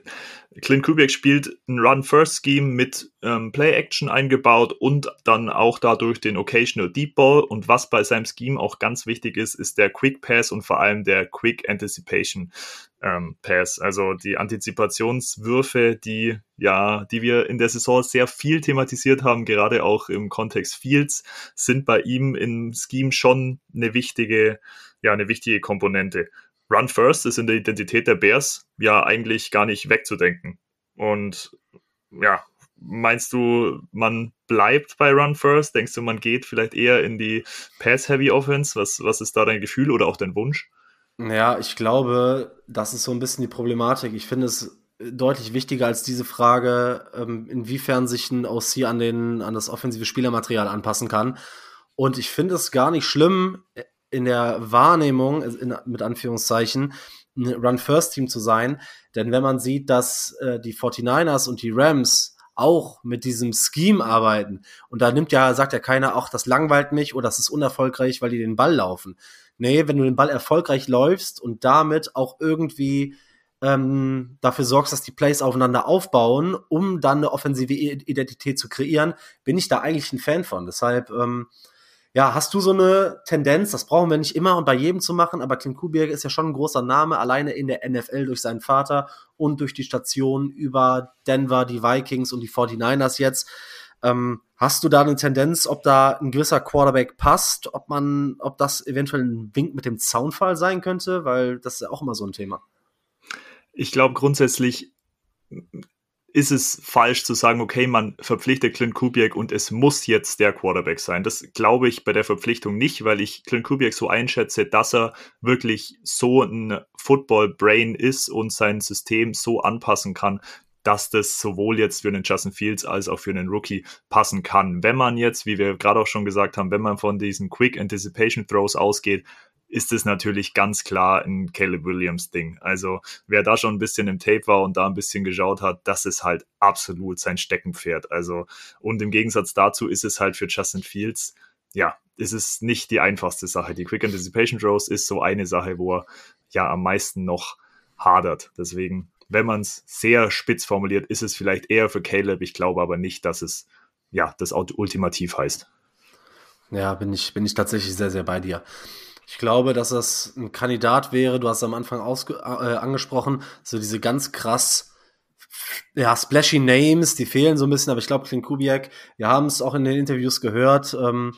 Clint Kubiak spielt ein Run-First-Scheme mit ähm, Play-Action eingebaut und dann auch dadurch den Occasional Deep Ball. Und was bei seinem Scheme auch ganz wichtig ist, ist der Quick Pass und vor allem der Quick Anticipation ähm, Pass. Also die Antizipationswürfe, die ja, die wir in der Saison sehr viel thematisiert haben, gerade auch im Kontext Fields, sind bei ihm im Scheme schon eine wichtige, ja, eine wichtige Komponente. Run First ist in der Identität der Bears ja eigentlich gar nicht wegzudenken. Und ja, meinst du, man bleibt bei Run First? Denkst du, man geht vielleicht eher in die Pass-Heavy Offense? Was, was ist da dein Gefühl oder auch dein Wunsch? Ja, ich glaube, das ist so ein bisschen die Problematik. Ich finde es deutlich wichtiger als diese Frage, ähm, inwiefern sich ein OC an, den, an das offensive Spielermaterial anpassen kann. Und ich finde es gar nicht schlimm, in der Wahrnehmung, in, mit Anführungszeichen, ein Run-First-Team zu sein. Denn wenn man sieht, dass äh, die 49ers und die Rams auch mit diesem Scheme arbeiten, und da nimmt ja, sagt ja keiner, auch das langweilt mich oder das ist unerfolgreich, weil die den Ball laufen. Nee, wenn du den Ball erfolgreich läufst und damit auch irgendwie ähm, dafür sorgst, dass die Plays aufeinander aufbauen, um dann eine offensive Identität zu kreieren, bin ich da eigentlich ein Fan von. Deshalb, ähm, ja, hast du so eine Tendenz, das brauchen wir nicht immer und bei jedem zu machen, aber Clint Kubiak ist ja schon ein großer Name, alleine in der NFL durch seinen Vater und durch die Station über Denver, die Vikings und die 49ers jetzt. Ähm, hast du da eine Tendenz, ob da ein gewisser Quarterback passt, ob man, ob das eventuell ein Wink mit dem Zaunfall sein könnte, weil das ist ja auch immer so ein Thema. Ich glaube grundsätzlich ist es falsch zu sagen, okay, man verpflichtet Clint Kubiak und es muss jetzt der Quarterback sein. Das glaube ich bei der Verpflichtung nicht, weil ich Clint Kubiak so einschätze, dass er wirklich so ein Football-Brain ist und sein System so anpassen kann, dass das sowohl jetzt für einen Justin Fields als auch für einen Rookie passen kann. Wenn man jetzt, wie wir gerade auch schon gesagt haben, wenn man von diesen Quick Anticipation Throws ausgeht, ist es natürlich ganz klar ein Caleb Williams Ding. Also wer da schon ein bisschen im Tape war und da ein bisschen geschaut hat, das ist halt absolut sein Steckenpferd. Also und im Gegensatz dazu ist es halt für Justin Fields, ja, ist es nicht die einfachste Sache. Die Quick Anticipation Throws ist so eine Sache, wo er ja am meisten noch hadert. Deswegen wenn man es sehr spitz formuliert, ist es vielleicht eher für Caleb. Ich glaube aber nicht, dass es ja das ultimativ heißt. Ja, bin ich, bin ich tatsächlich sehr, sehr bei dir. Ich glaube, dass das ein Kandidat wäre, du hast am Anfang äh, angesprochen, so diese ganz krass, ja, splashy Names, die fehlen so ein bisschen, aber ich glaube, Clint Kubiak, wir haben es auch in den Interviews gehört, ähm,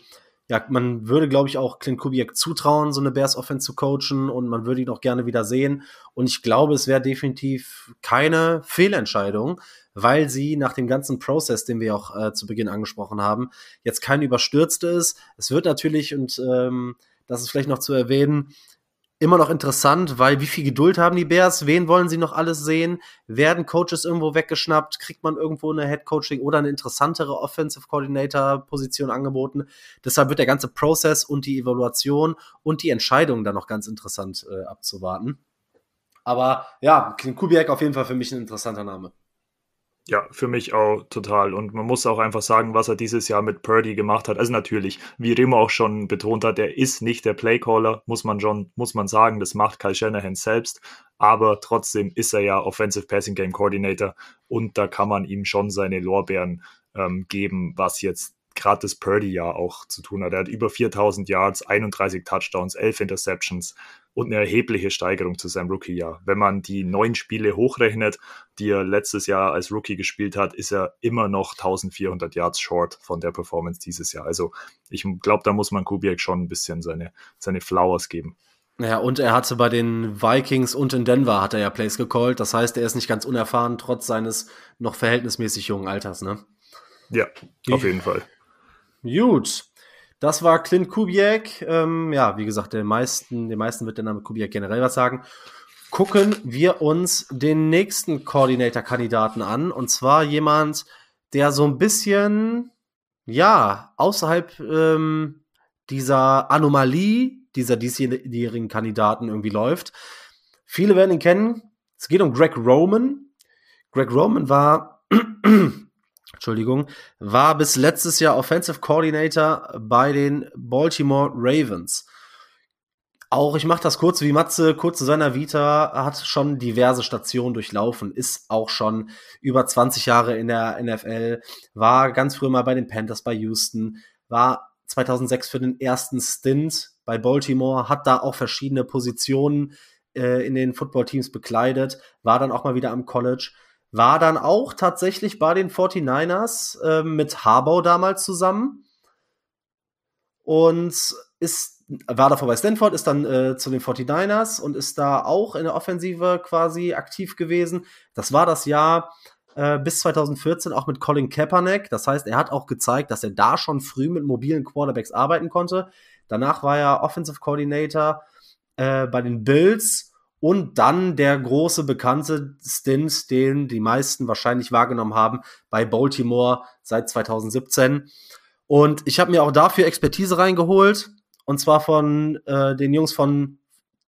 ja, man würde, glaube ich, auch Clint Kubiak zutrauen, so eine Bears Offense zu coachen und man würde ihn auch gerne wieder sehen. Und ich glaube, es wäre definitiv keine Fehlentscheidung, weil sie nach dem ganzen Prozess, den wir auch äh, zu Beginn angesprochen haben, jetzt kein überstürzte ist. Es wird natürlich, und ähm, das ist vielleicht noch zu erwähnen, immer noch interessant, weil wie viel Geduld haben die Bears? Wen wollen sie noch alles sehen? Werden Coaches irgendwo weggeschnappt? Kriegt man irgendwo eine Head Coaching oder eine interessantere Offensive Coordinator Position angeboten? Deshalb wird der ganze Prozess und die Evaluation und die Entscheidung dann noch ganz interessant äh, abzuwarten. Aber ja, Kubiak auf jeden Fall für mich ein interessanter Name. Ja, für mich auch total. Und man muss auch einfach sagen, was er dieses Jahr mit Purdy gemacht hat. Also natürlich, wie Remo auch schon betont hat, er ist nicht der Playcaller, muss man schon, muss man sagen, das macht Kyle Shanahan selbst. Aber trotzdem ist er ja Offensive Passing Game Coordinator und da kann man ihm schon seine Lorbeeren ähm, geben, was jetzt gerade das Purdy ja auch zu tun hat. Er hat über 4000 Yards, 31 Touchdowns, 11 Interceptions und eine erhebliche Steigerung zu seinem Rookie-Jahr. Wenn man die neun Spiele hochrechnet, die er letztes Jahr als Rookie gespielt hat, ist er immer noch 1400 Yards short von der Performance dieses Jahr. Also ich glaube, da muss man Kubiak schon ein bisschen seine, seine Flowers geben. Ja, und er hatte bei den Vikings und in Denver hat er ja Plays gecallt. Das heißt, er ist nicht ganz unerfahren, trotz seines noch verhältnismäßig jungen Alters, ne? Ja, auf jeden Fall. Gut. Das war Clint Kubiak. Ähm, ja, wie gesagt, den meisten, den meisten wird der Name Kubiak generell was sagen. Gucken wir uns den nächsten Coordinator-Kandidaten an. Und zwar jemand, der so ein bisschen, ja, außerhalb ähm, dieser Anomalie dieser diesjährigen Kandidaten irgendwie läuft. Viele werden ihn kennen. Es geht um Greg Roman. Greg Roman war Entschuldigung, war bis letztes Jahr Offensive Coordinator bei den Baltimore Ravens. Auch ich mache das kurz wie Matze, kurz zu seiner Vita, hat schon diverse Stationen durchlaufen, ist auch schon über 20 Jahre in der NFL, war ganz früher mal bei den Panthers bei Houston, war 2006 für den ersten Stint bei Baltimore, hat da auch verschiedene Positionen äh, in den Footballteams bekleidet, war dann auch mal wieder am College, war dann auch tatsächlich bei den 49ers äh, mit Harbaugh damals zusammen und ist, war davor bei Stanford, ist dann äh, zu den 49ers und ist da auch in der Offensive quasi aktiv gewesen. Das war das Jahr äh, bis 2014 auch mit Colin Kaepernick. Das heißt, er hat auch gezeigt, dass er da schon früh mit mobilen Quarterbacks arbeiten konnte. Danach war er Offensive Coordinator äh, bei den Bills und dann der große bekannte Stint, den die meisten wahrscheinlich wahrgenommen haben bei Baltimore seit 2017. Und ich habe mir auch dafür Expertise reingeholt. Und zwar von äh, den Jungs von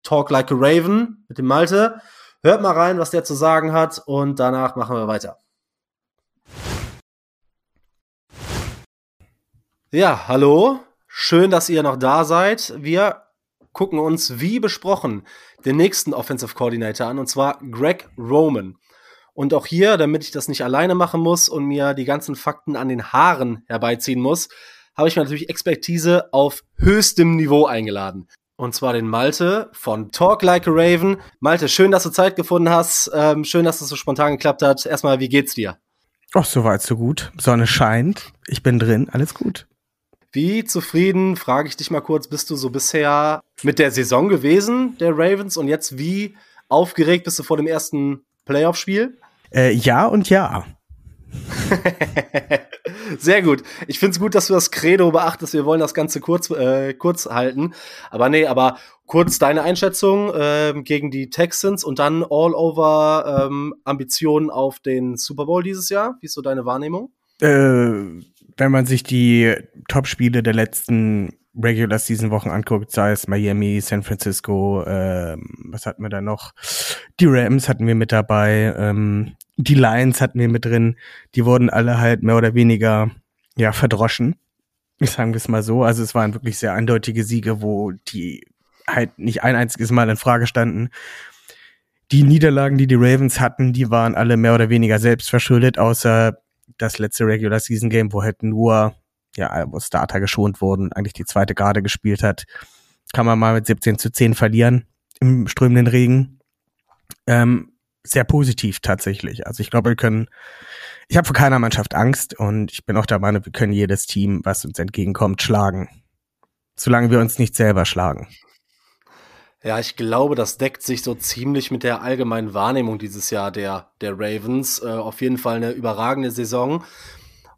Talk Like a Raven mit dem Malte. Hört mal rein, was der zu sagen hat. Und danach machen wir weiter. Ja, hallo. Schön, dass ihr noch da seid. Wir gucken uns, wie besprochen, den nächsten Offensive Coordinator an, und zwar Greg Roman. Und auch hier, damit ich das nicht alleine machen muss und mir die ganzen Fakten an den Haaren herbeiziehen muss, habe ich mir natürlich Expertise auf höchstem Niveau eingeladen. Und zwar den Malte von Talk Like a Raven. Malte, schön, dass du Zeit gefunden hast. Ähm, schön, dass es so spontan geklappt hat. Erstmal, wie geht's dir? Ach, soweit, so gut. Sonne scheint. Ich bin drin. Alles gut. Wie zufrieden, frage ich dich mal kurz, bist du so bisher mit der Saison gewesen, der Ravens? Und jetzt wie aufgeregt bist du vor dem ersten Playoff-Spiel? Äh, ja und ja. (laughs) Sehr gut. Ich finde es gut, dass du das Credo beachtest. Wir wollen das Ganze kurz, äh, kurz halten. Aber nee, aber kurz deine Einschätzung äh, gegen die Texans und dann all over ähm, Ambitionen auf den Super Bowl dieses Jahr. Wie ist so deine Wahrnehmung? Äh, wenn man sich die Top-Spiele der letzten Regular Season Wochen anguckt, sei es Miami, San Francisco, ähm, was hatten wir da noch? Die Rams hatten wir mit dabei, ähm, die Lions hatten wir mit drin. Die wurden alle halt mehr oder weniger ja verdroschen. Sagen wir es mal so. Also es waren wirklich sehr eindeutige Siege, wo die halt nicht ein einziges Mal in Frage standen. Die Niederlagen, die die Ravens hatten, die waren alle mehr oder weniger selbst verschuldet, außer das letzte Regular Season Game, wo halt nur ja, wo Starter geschont wurden, eigentlich die zweite Garde gespielt hat, kann man mal mit 17 zu 10 verlieren im strömenden Regen. Ähm, sehr positiv tatsächlich. Also ich glaube, wir können, ich habe vor keiner Mannschaft Angst und ich bin auch der Meinung, wir können jedes Team, was uns entgegenkommt, schlagen. Solange wir uns nicht selber schlagen. Ja, ich glaube, das deckt sich so ziemlich mit der allgemeinen Wahrnehmung dieses Jahr der, der Ravens. Äh, auf jeden Fall eine überragende Saison.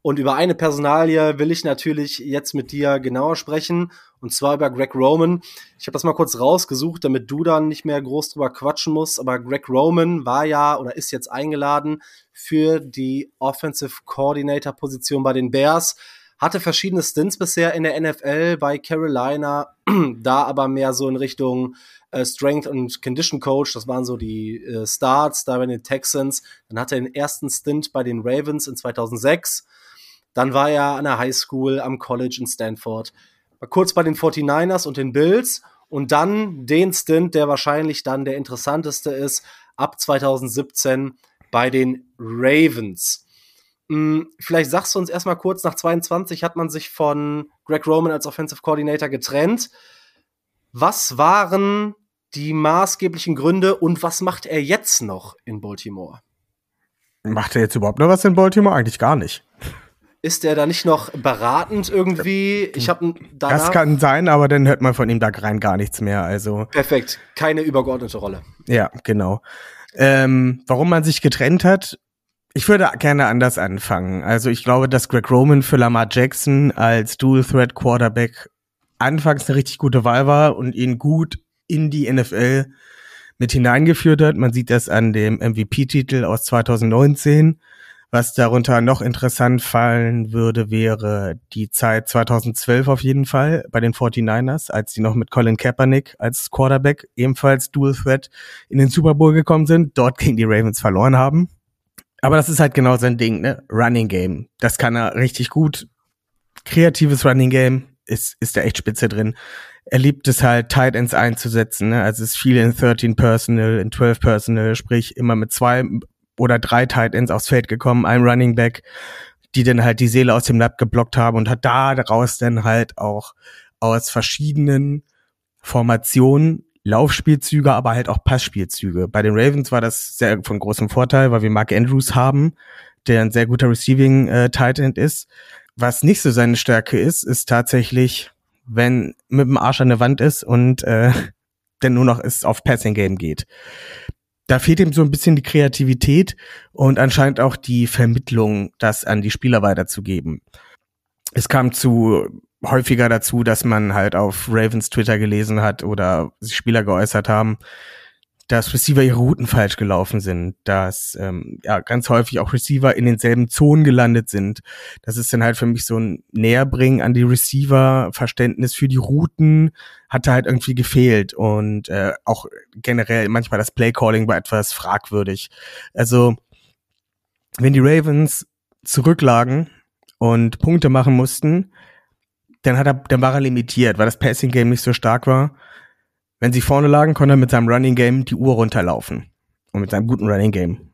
Und über eine Personalie will ich natürlich jetzt mit dir genauer sprechen. Und zwar über Greg Roman. Ich habe das mal kurz rausgesucht, damit du dann nicht mehr groß drüber quatschen musst. Aber Greg Roman war ja oder ist jetzt eingeladen für die Offensive Coordinator Position bei den Bears hatte verschiedene Stints bisher in der NFL bei Carolina, (clears throat) da aber mehr so in Richtung äh, Strength und Condition Coach, das waren so die äh, Starts da bei den Texans. Dann hatte er den ersten Stint bei den Ravens in 2006. Dann war er an der High School, am College in Stanford. War kurz bei den 49ers und den Bills und dann den Stint, der wahrscheinlich dann der interessanteste ist, ab 2017 bei den Ravens. Hm, vielleicht sagst du uns erstmal kurz, nach 22 hat man sich von Greg Roman als Offensive Coordinator getrennt. Was waren die maßgeblichen Gründe und was macht er jetzt noch in Baltimore? Macht er jetzt überhaupt noch was in Baltimore? Eigentlich gar nicht. Ist er da nicht noch beratend irgendwie? Ich habe Das kann sein, aber dann hört man von ihm da rein gar nichts mehr. Also perfekt, keine übergeordnete Rolle. Ja, genau. Ähm, warum man sich getrennt hat, ich würde gerne anders anfangen. Also ich glaube, dass Greg Roman für Lamar Jackson als Dual Threat Quarterback anfangs eine richtig gute Wahl war und ihn gut in die NFL mit hineingeführt hat. Man sieht das an dem MVP-Titel aus 2019. Was darunter noch interessant fallen würde, wäre die Zeit 2012 auf jeden Fall bei den 49ers, als sie noch mit Colin Kaepernick als Quarterback ebenfalls Dual Threat in den Super Bowl gekommen sind, dort gegen die Ravens verloren haben. Aber das ist halt genau sein Ding, ne? Running Game. Das kann er richtig gut. Kreatives Running Game ist, ist da echt spitze drin. Er liebt es halt, Tight Ends einzusetzen. Ne? Also es ist viel in 13 Personal, in 12 Personal, sprich immer mit zwei oder drei Tight Ends aufs Feld gekommen, ein Running Back, die dann halt die Seele aus dem Lab geblockt haben und hat da daraus dann halt auch aus verschiedenen Formationen Laufspielzüge, aber halt auch Passspielzüge. Bei den Ravens war das sehr von großem Vorteil, weil wir Mark Andrews haben, der ein sehr guter Receiving äh, Tight End ist. Was nicht so seine Stärke ist, ist tatsächlich, wenn mit dem Arsch an der Wand ist und äh, (laughs) denn nur noch es auf Passing Game geht. Da fehlt ihm so ein bisschen die Kreativität und anscheinend auch die Vermittlung, das an die Spieler weiterzugeben. Es kam zu häufiger dazu, dass man halt auf Ravens Twitter gelesen hat oder sich Spieler geäußert haben, dass Receiver ihre Routen falsch gelaufen sind, dass ähm, ja ganz häufig auch Receiver in denselben Zonen gelandet sind. Das ist dann halt für mich so ein Näherbringen an die Receiver-Verständnis für die Routen, hatte halt irgendwie gefehlt und äh, auch generell manchmal das Playcalling war etwas fragwürdig. Also wenn die Ravens zurücklagen und Punkte machen mussten, dann hat er, dann war er limitiert, weil das Passing Game nicht so stark war. Wenn sie vorne lagen, konnte er mit seinem Running Game die Uhr runterlaufen. Und mit seinem guten Running Game.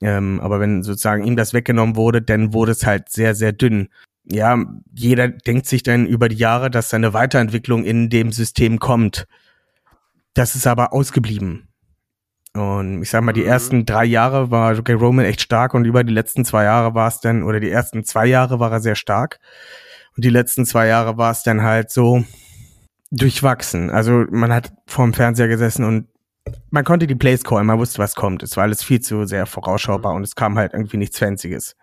Ähm, aber wenn sozusagen ihm das weggenommen wurde, dann wurde es halt sehr, sehr dünn. Ja, jeder denkt sich dann über die Jahre, dass seine Weiterentwicklung in dem System kommt. Das ist aber ausgeblieben. Und ich sag mal, die mhm. ersten drei Jahre war Jockey Roman echt stark und über die letzten zwei Jahre war es dann, oder die ersten zwei Jahre war er sehr stark. Und die letzten zwei Jahre war es dann halt so durchwachsen. Also man hat vorm Fernseher gesessen und man konnte die Plays callen, man wusste, was kommt. Es war alles viel zu sehr vorausschaubar und es kam halt irgendwie nichts Fancyes.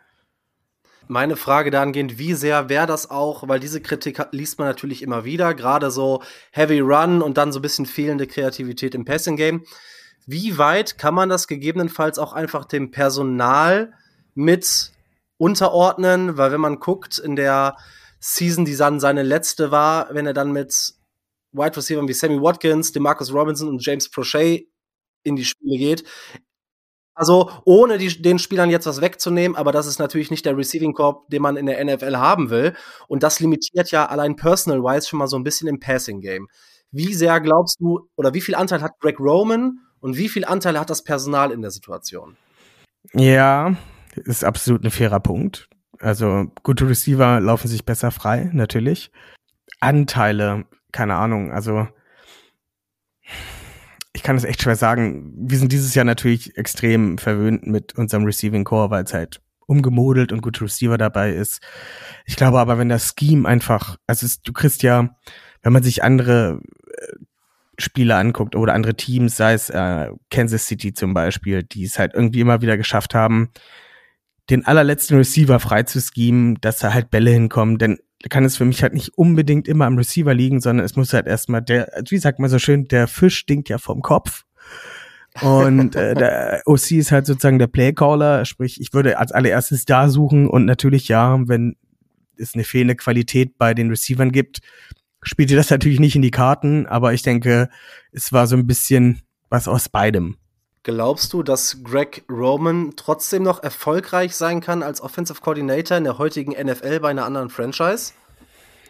Meine Frage dahingehend, wie sehr wäre das auch, weil diese Kritik liest man natürlich immer wieder, gerade so Heavy Run und dann so ein bisschen fehlende Kreativität im Passing Game. Wie weit kann man das gegebenenfalls auch einfach dem Personal mit unterordnen? Weil wenn man guckt, in der Season, die dann seine letzte war, wenn er dann mit Wide Receivers wie Sammy Watkins, DeMarcus Robinson und James Prochet in die Spiele geht. Also ohne die, den Spielern jetzt was wegzunehmen, aber das ist natürlich nicht der Receiving Corp, den man in der NFL haben will. Und das limitiert ja allein personal-wise schon mal so ein bisschen im Passing-Game. Wie sehr glaubst du, oder wie viel Anteil hat Greg Roman und wie viel Anteil hat das Personal in der Situation? Ja, ist absolut ein fairer Punkt. Also gute Receiver laufen sich besser frei, natürlich. Anteile, keine Ahnung, also ich kann es echt schwer sagen. Wir sind dieses Jahr natürlich extrem verwöhnt mit unserem Receiving Core, weil es halt umgemodelt und gute Receiver dabei ist. Ich glaube aber, wenn das Scheme einfach, also es, du kriegst ja, wenn man sich andere äh, Spiele anguckt oder andere Teams, sei es äh, Kansas City zum Beispiel, die es halt irgendwie immer wieder geschafft haben, den allerletzten Receiver frei zu schemen, dass da halt Bälle hinkommen, denn kann es für mich halt nicht unbedingt immer am Receiver liegen, sondern es muss halt erstmal der, wie sagt man so schön, der Fisch stinkt ja vom Kopf. Und äh, der OC ist halt sozusagen der Playcaller, sprich, ich würde als allererstes da suchen und natürlich ja, wenn es eine fehlende Qualität bei den Receivern gibt, spielte das natürlich nicht in die Karten, aber ich denke, es war so ein bisschen was aus beidem. Glaubst du, dass Greg Roman trotzdem noch erfolgreich sein kann als Offensive Coordinator in der heutigen NFL bei einer anderen Franchise?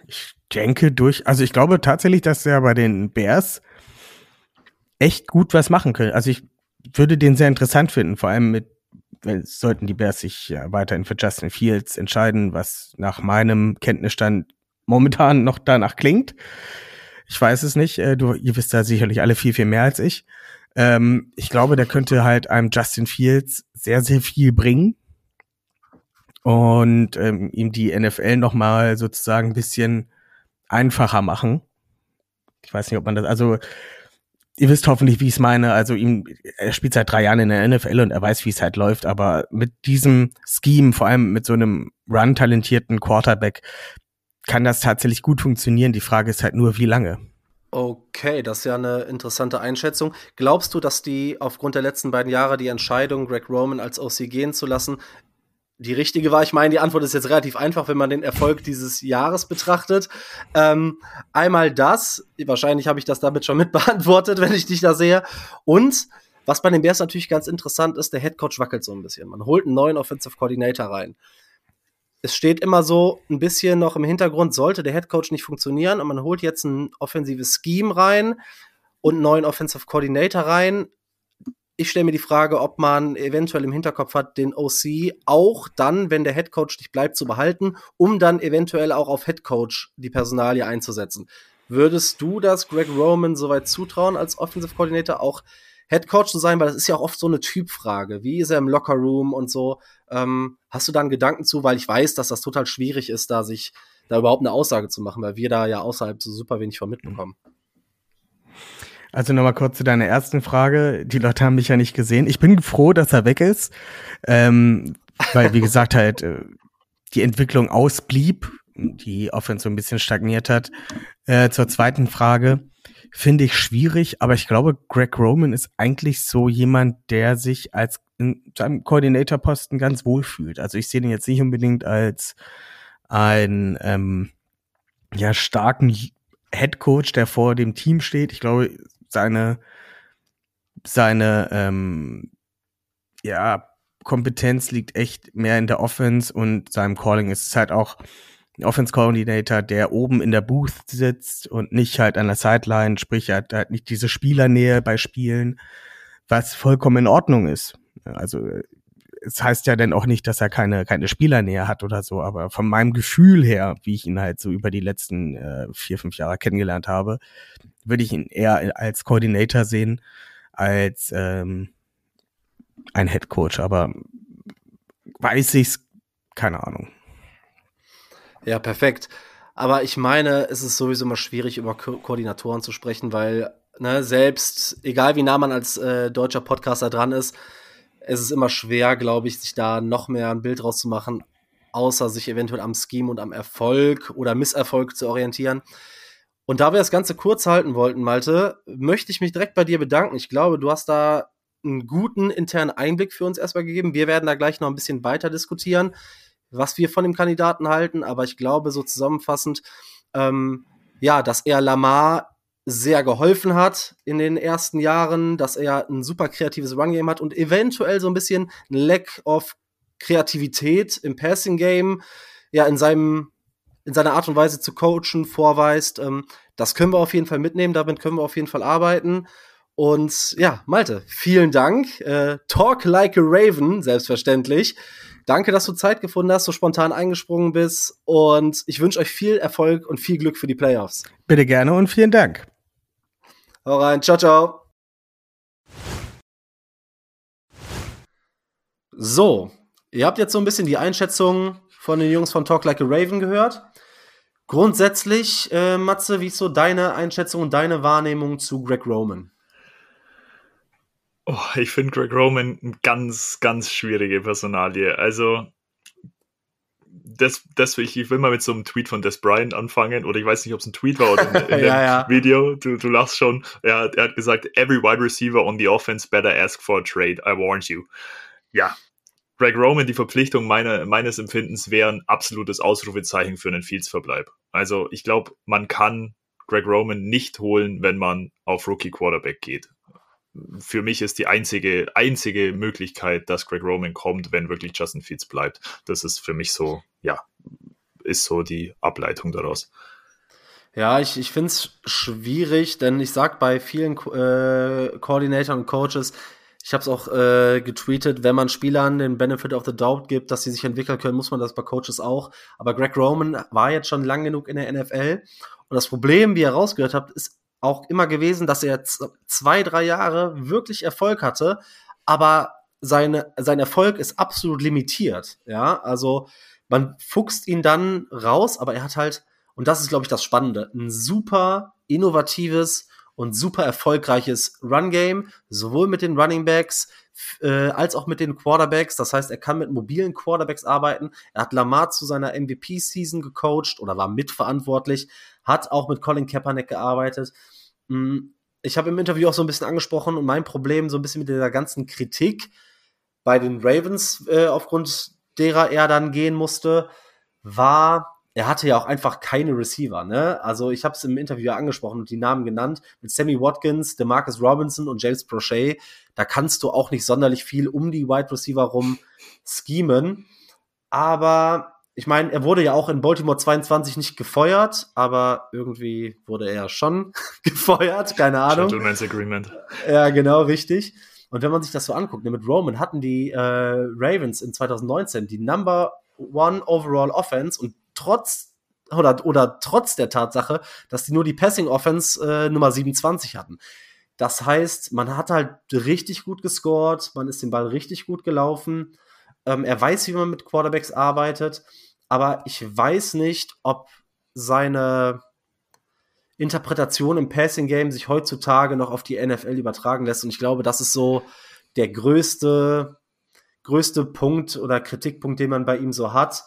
Ich denke durch, also ich glaube tatsächlich, dass er bei den Bears echt gut was machen könnte. Also ich würde den sehr interessant finden, vor allem mit, sollten die Bears sich ja weiterhin für Justin Fields entscheiden, was nach meinem Kenntnisstand momentan noch danach klingt. Ich weiß es nicht. Äh, du, ihr wisst da sicherlich alle viel, viel mehr als ich. Ähm, ich glaube, der könnte halt einem Justin Fields sehr, sehr viel bringen und ähm, ihm die NFL nochmal sozusagen ein bisschen einfacher machen. Ich weiß nicht, ob man das, also ihr wisst hoffentlich, wie ich es meine. Also ihm, er spielt seit drei Jahren in der NFL und er weiß, wie es halt läuft. Aber mit diesem Scheme, vor allem mit so einem run-talentierten Quarterback, kann das tatsächlich gut funktionieren. Die Frage ist halt nur, wie lange. Okay, das ist ja eine interessante Einschätzung. Glaubst du, dass die aufgrund der letzten beiden Jahre die Entscheidung, Greg Roman als OC gehen zu lassen, die richtige war? Ich meine, die Antwort ist jetzt relativ einfach, wenn man den Erfolg dieses Jahres betrachtet. Ähm, einmal das, wahrscheinlich habe ich das damit schon (laughs) mit beantwortet, wenn ich dich da sehe. Und was bei den Bears natürlich ganz interessant ist, der Headcoach wackelt so ein bisschen. Man holt einen neuen Offensive Coordinator rein es steht immer so ein bisschen noch im Hintergrund, sollte der Headcoach nicht funktionieren und man holt jetzt ein offensives Scheme rein und einen neuen Offensive Coordinator rein. Ich stelle mir die Frage, ob man eventuell im Hinterkopf hat, den OC auch dann, wenn der Headcoach nicht bleibt, zu behalten, um dann eventuell auch auf Headcoach die Personalie einzusetzen. Würdest du das Greg Roman soweit zutrauen als Offensive Coordinator auch Head Coach zu sein, weil das ist ja auch oft so eine Typfrage. Wie ist er im Locker Room und so? Ähm, hast du da einen Gedanken zu? Weil ich weiß, dass das total schwierig ist, da sich da überhaupt eine Aussage zu machen, weil wir da ja außerhalb so super wenig von mitbekommen. Also nochmal kurz zu deiner ersten Frage. Die Leute haben mich ja nicht gesehen. Ich bin froh, dass er weg ist, ähm, weil wie gesagt halt äh, die Entwicklung ausblieb, die Offense so ein bisschen stagniert hat. Äh, zur zweiten Frage finde ich schwierig, aber ich glaube, Greg Roman ist eigentlich so jemand, der sich als in seinem Koordinatorposten ganz wohl fühlt. Also ich sehe den jetzt nicht unbedingt als ein ähm, ja starken Head Coach, der vor dem Team steht. Ich glaube, seine seine ähm, ja Kompetenz liegt echt mehr in der Offense und seinem Calling ist es halt auch Offense Coordinator, der oben in der Booth sitzt und nicht halt an der Sideline, sprich er hat halt nicht diese Spielernähe bei Spielen, was vollkommen in Ordnung ist. Also es heißt ja dann auch nicht, dass er keine keine Spielernähe hat oder so, aber von meinem Gefühl her, wie ich ihn halt so über die letzten äh, vier fünf Jahre kennengelernt habe, würde ich ihn eher als Coordinator sehen als ähm, ein Head Coach. Aber weiß ich's, keine Ahnung. Ja, perfekt. Aber ich meine, es ist sowieso immer schwierig, über Ko Koordinatoren zu sprechen, weil ne, selbst, egal wie nah man als äh, deutscher Podcaster dran ist, es ist immer schwer, glaube ich, sich da noch mehr ein Bild rauszumachen, außer sich eventuell am Scheme und am Erfolg oder Misserfolg zu orientieren. Und da wir das Ganze kurz halten wollten, Malte, möchte ich mich direkt bei dir bedanken. Ich glaube, du hast da einen guten internen Einblick für uns erstmal gegeben. Wir werden da gleich noch ein bisschen weiter diskutieren was wir von dem Kandidaten halten, aber ich glaube so zusammenfassend, ähm, ja, dass er Lamar sehr geholfen hat in den ersten Jahren, dass er ein super kreatives Run-Game hat und eventuell so ein bisschen ein Lack of Kreativität im Passing-Game, ja, in seinem, in seiner Art und Weise zu coachen vorweist. Ähm, das können wir auf jeden Fall mitnehmen, damit können wir auf jeden Fall arbeiten. Und ja, Malte, vielen Dank. Äh, talk like a Raven, selbstverständlich. Danke, dass du Zeit gefunden hast, so spontan eingesprungen bist und ich wünsche euch viel Erfolg und viel Glück für die Playoffs. Bitte gerne und vielen Dank. Hau rein, ciao, ciao. So, ihr habt jetzt so ein bisschen die Einschätzung von den Jungs von Talk Like a Raven gehört. Grundsätzlich, äh, Matze, wie ist so deine Einschätzung und deine Wahrnehmung zu Greg Roman? Oh, ich finde Greg Roman eine ganz, ganz schwierige Personalie. Also, das, das, ich, ich will mal mit so einem Tweet von Des Bryant anfangen, oder ich weiß nicht, ob es ein Tweet war oder (laughs) in, in ja, ja. Video, du, du lachst schon. Er, er hat gesagt, every wide receiver on the offense better ask for a trade, I warn you. Ja, Greg Roman, die Verpflichtung meiner, meines Empfindens wäre ein absolutes Ausrufezeichen für einen Fields-Verbleib. Also ich glaube, man kann Greg Roman nicht holen, wenn man auf Rookie Quarterback geht. Für mich ist die einzige, einzige Möglichkeit, dass Greg Roman kommt, wenn wirklich Justin Fields bleibt. Das ist für mich so, ja, ist so die Ableitung daraus. Ja, ich, ich finde es schwierig, denn ich sag bei vielen äh, Koordinatoren und Coaches, ich habe es auch äh, getweetet, wenn man Spielern den Benefit of the Doubt gibt, dass sie sich entwickeln können, muss man das bei Coaches auch. Aber Greg Roman war jetzt schon lang genug in der NFL. Und das Problem, wie ihr rausgehört habt, ist auch immer gewesen, dass er zwei, drei Jahre wirklich Erfolg hatte, aber seine, sein Erfolg ist absolut limitiert. Ja, also man fuchst ihn dann raus, aber er hat halt und das ist, glaube ich, das Spannende. Ein super innovatives und super erfolgreiches Run-Game, sowohl mit den Running Backs äh, als auch mit den Quarterbacks. Das heißt, er kann mit mobilen Quarterbacks arbeiten. Er hat Lamar zu seiner MVP-Season gecoacht oder war mitverantwortlich, hat auch mit Colin Kaepernick gearbeitet. Hm, ich habe im Interview auch so ein bisschen angesprochen und mein Problem so ein bisschen mit dieser ganzen Kritik bei den Ravens, äh, aufgrund derer er dann gehen musste, war, er hatte ja auch einfach keine Receiver, ne? Also ich habe es im Interview angesprochen und die Namen genannt mit Sammy Watkins, DeMarcus Robinson und James Prochet. Da kannst du auch nicht sonderlich viel um die Wide Receiver rum schemen. Aber ich meine, er wurde ja auch in Baltimore 22 nicht gefeuert, aber irgendwie wurde er schon (laughs) gefeuert, keine Ahnung. Gentleman's Agreement. Ja, genau, richtig. Und wenn man sich das so anguckt, ne, mit Roman hatten die äh, Ravens in 2019 die Number One Overall Offense und trotz oder, oder trotz der Tatsache, dass die nur die Passing Offense äh, Nummer 27 hatten. Das heißt, man hat halt richtig gut gescored, man ist den Ball richtig gut gelaufen. Ähm, er weiß, wie man mit Quarterbacks arbeitet, aber ich weiß nicht, ob seine Interpretation im Passing Game sich heutzutage noch auf die NFL übertragen lässt. Und ich glaube, das ist so der größte, größte Punkt oder Kritikpunkt, den man bei ihm so hat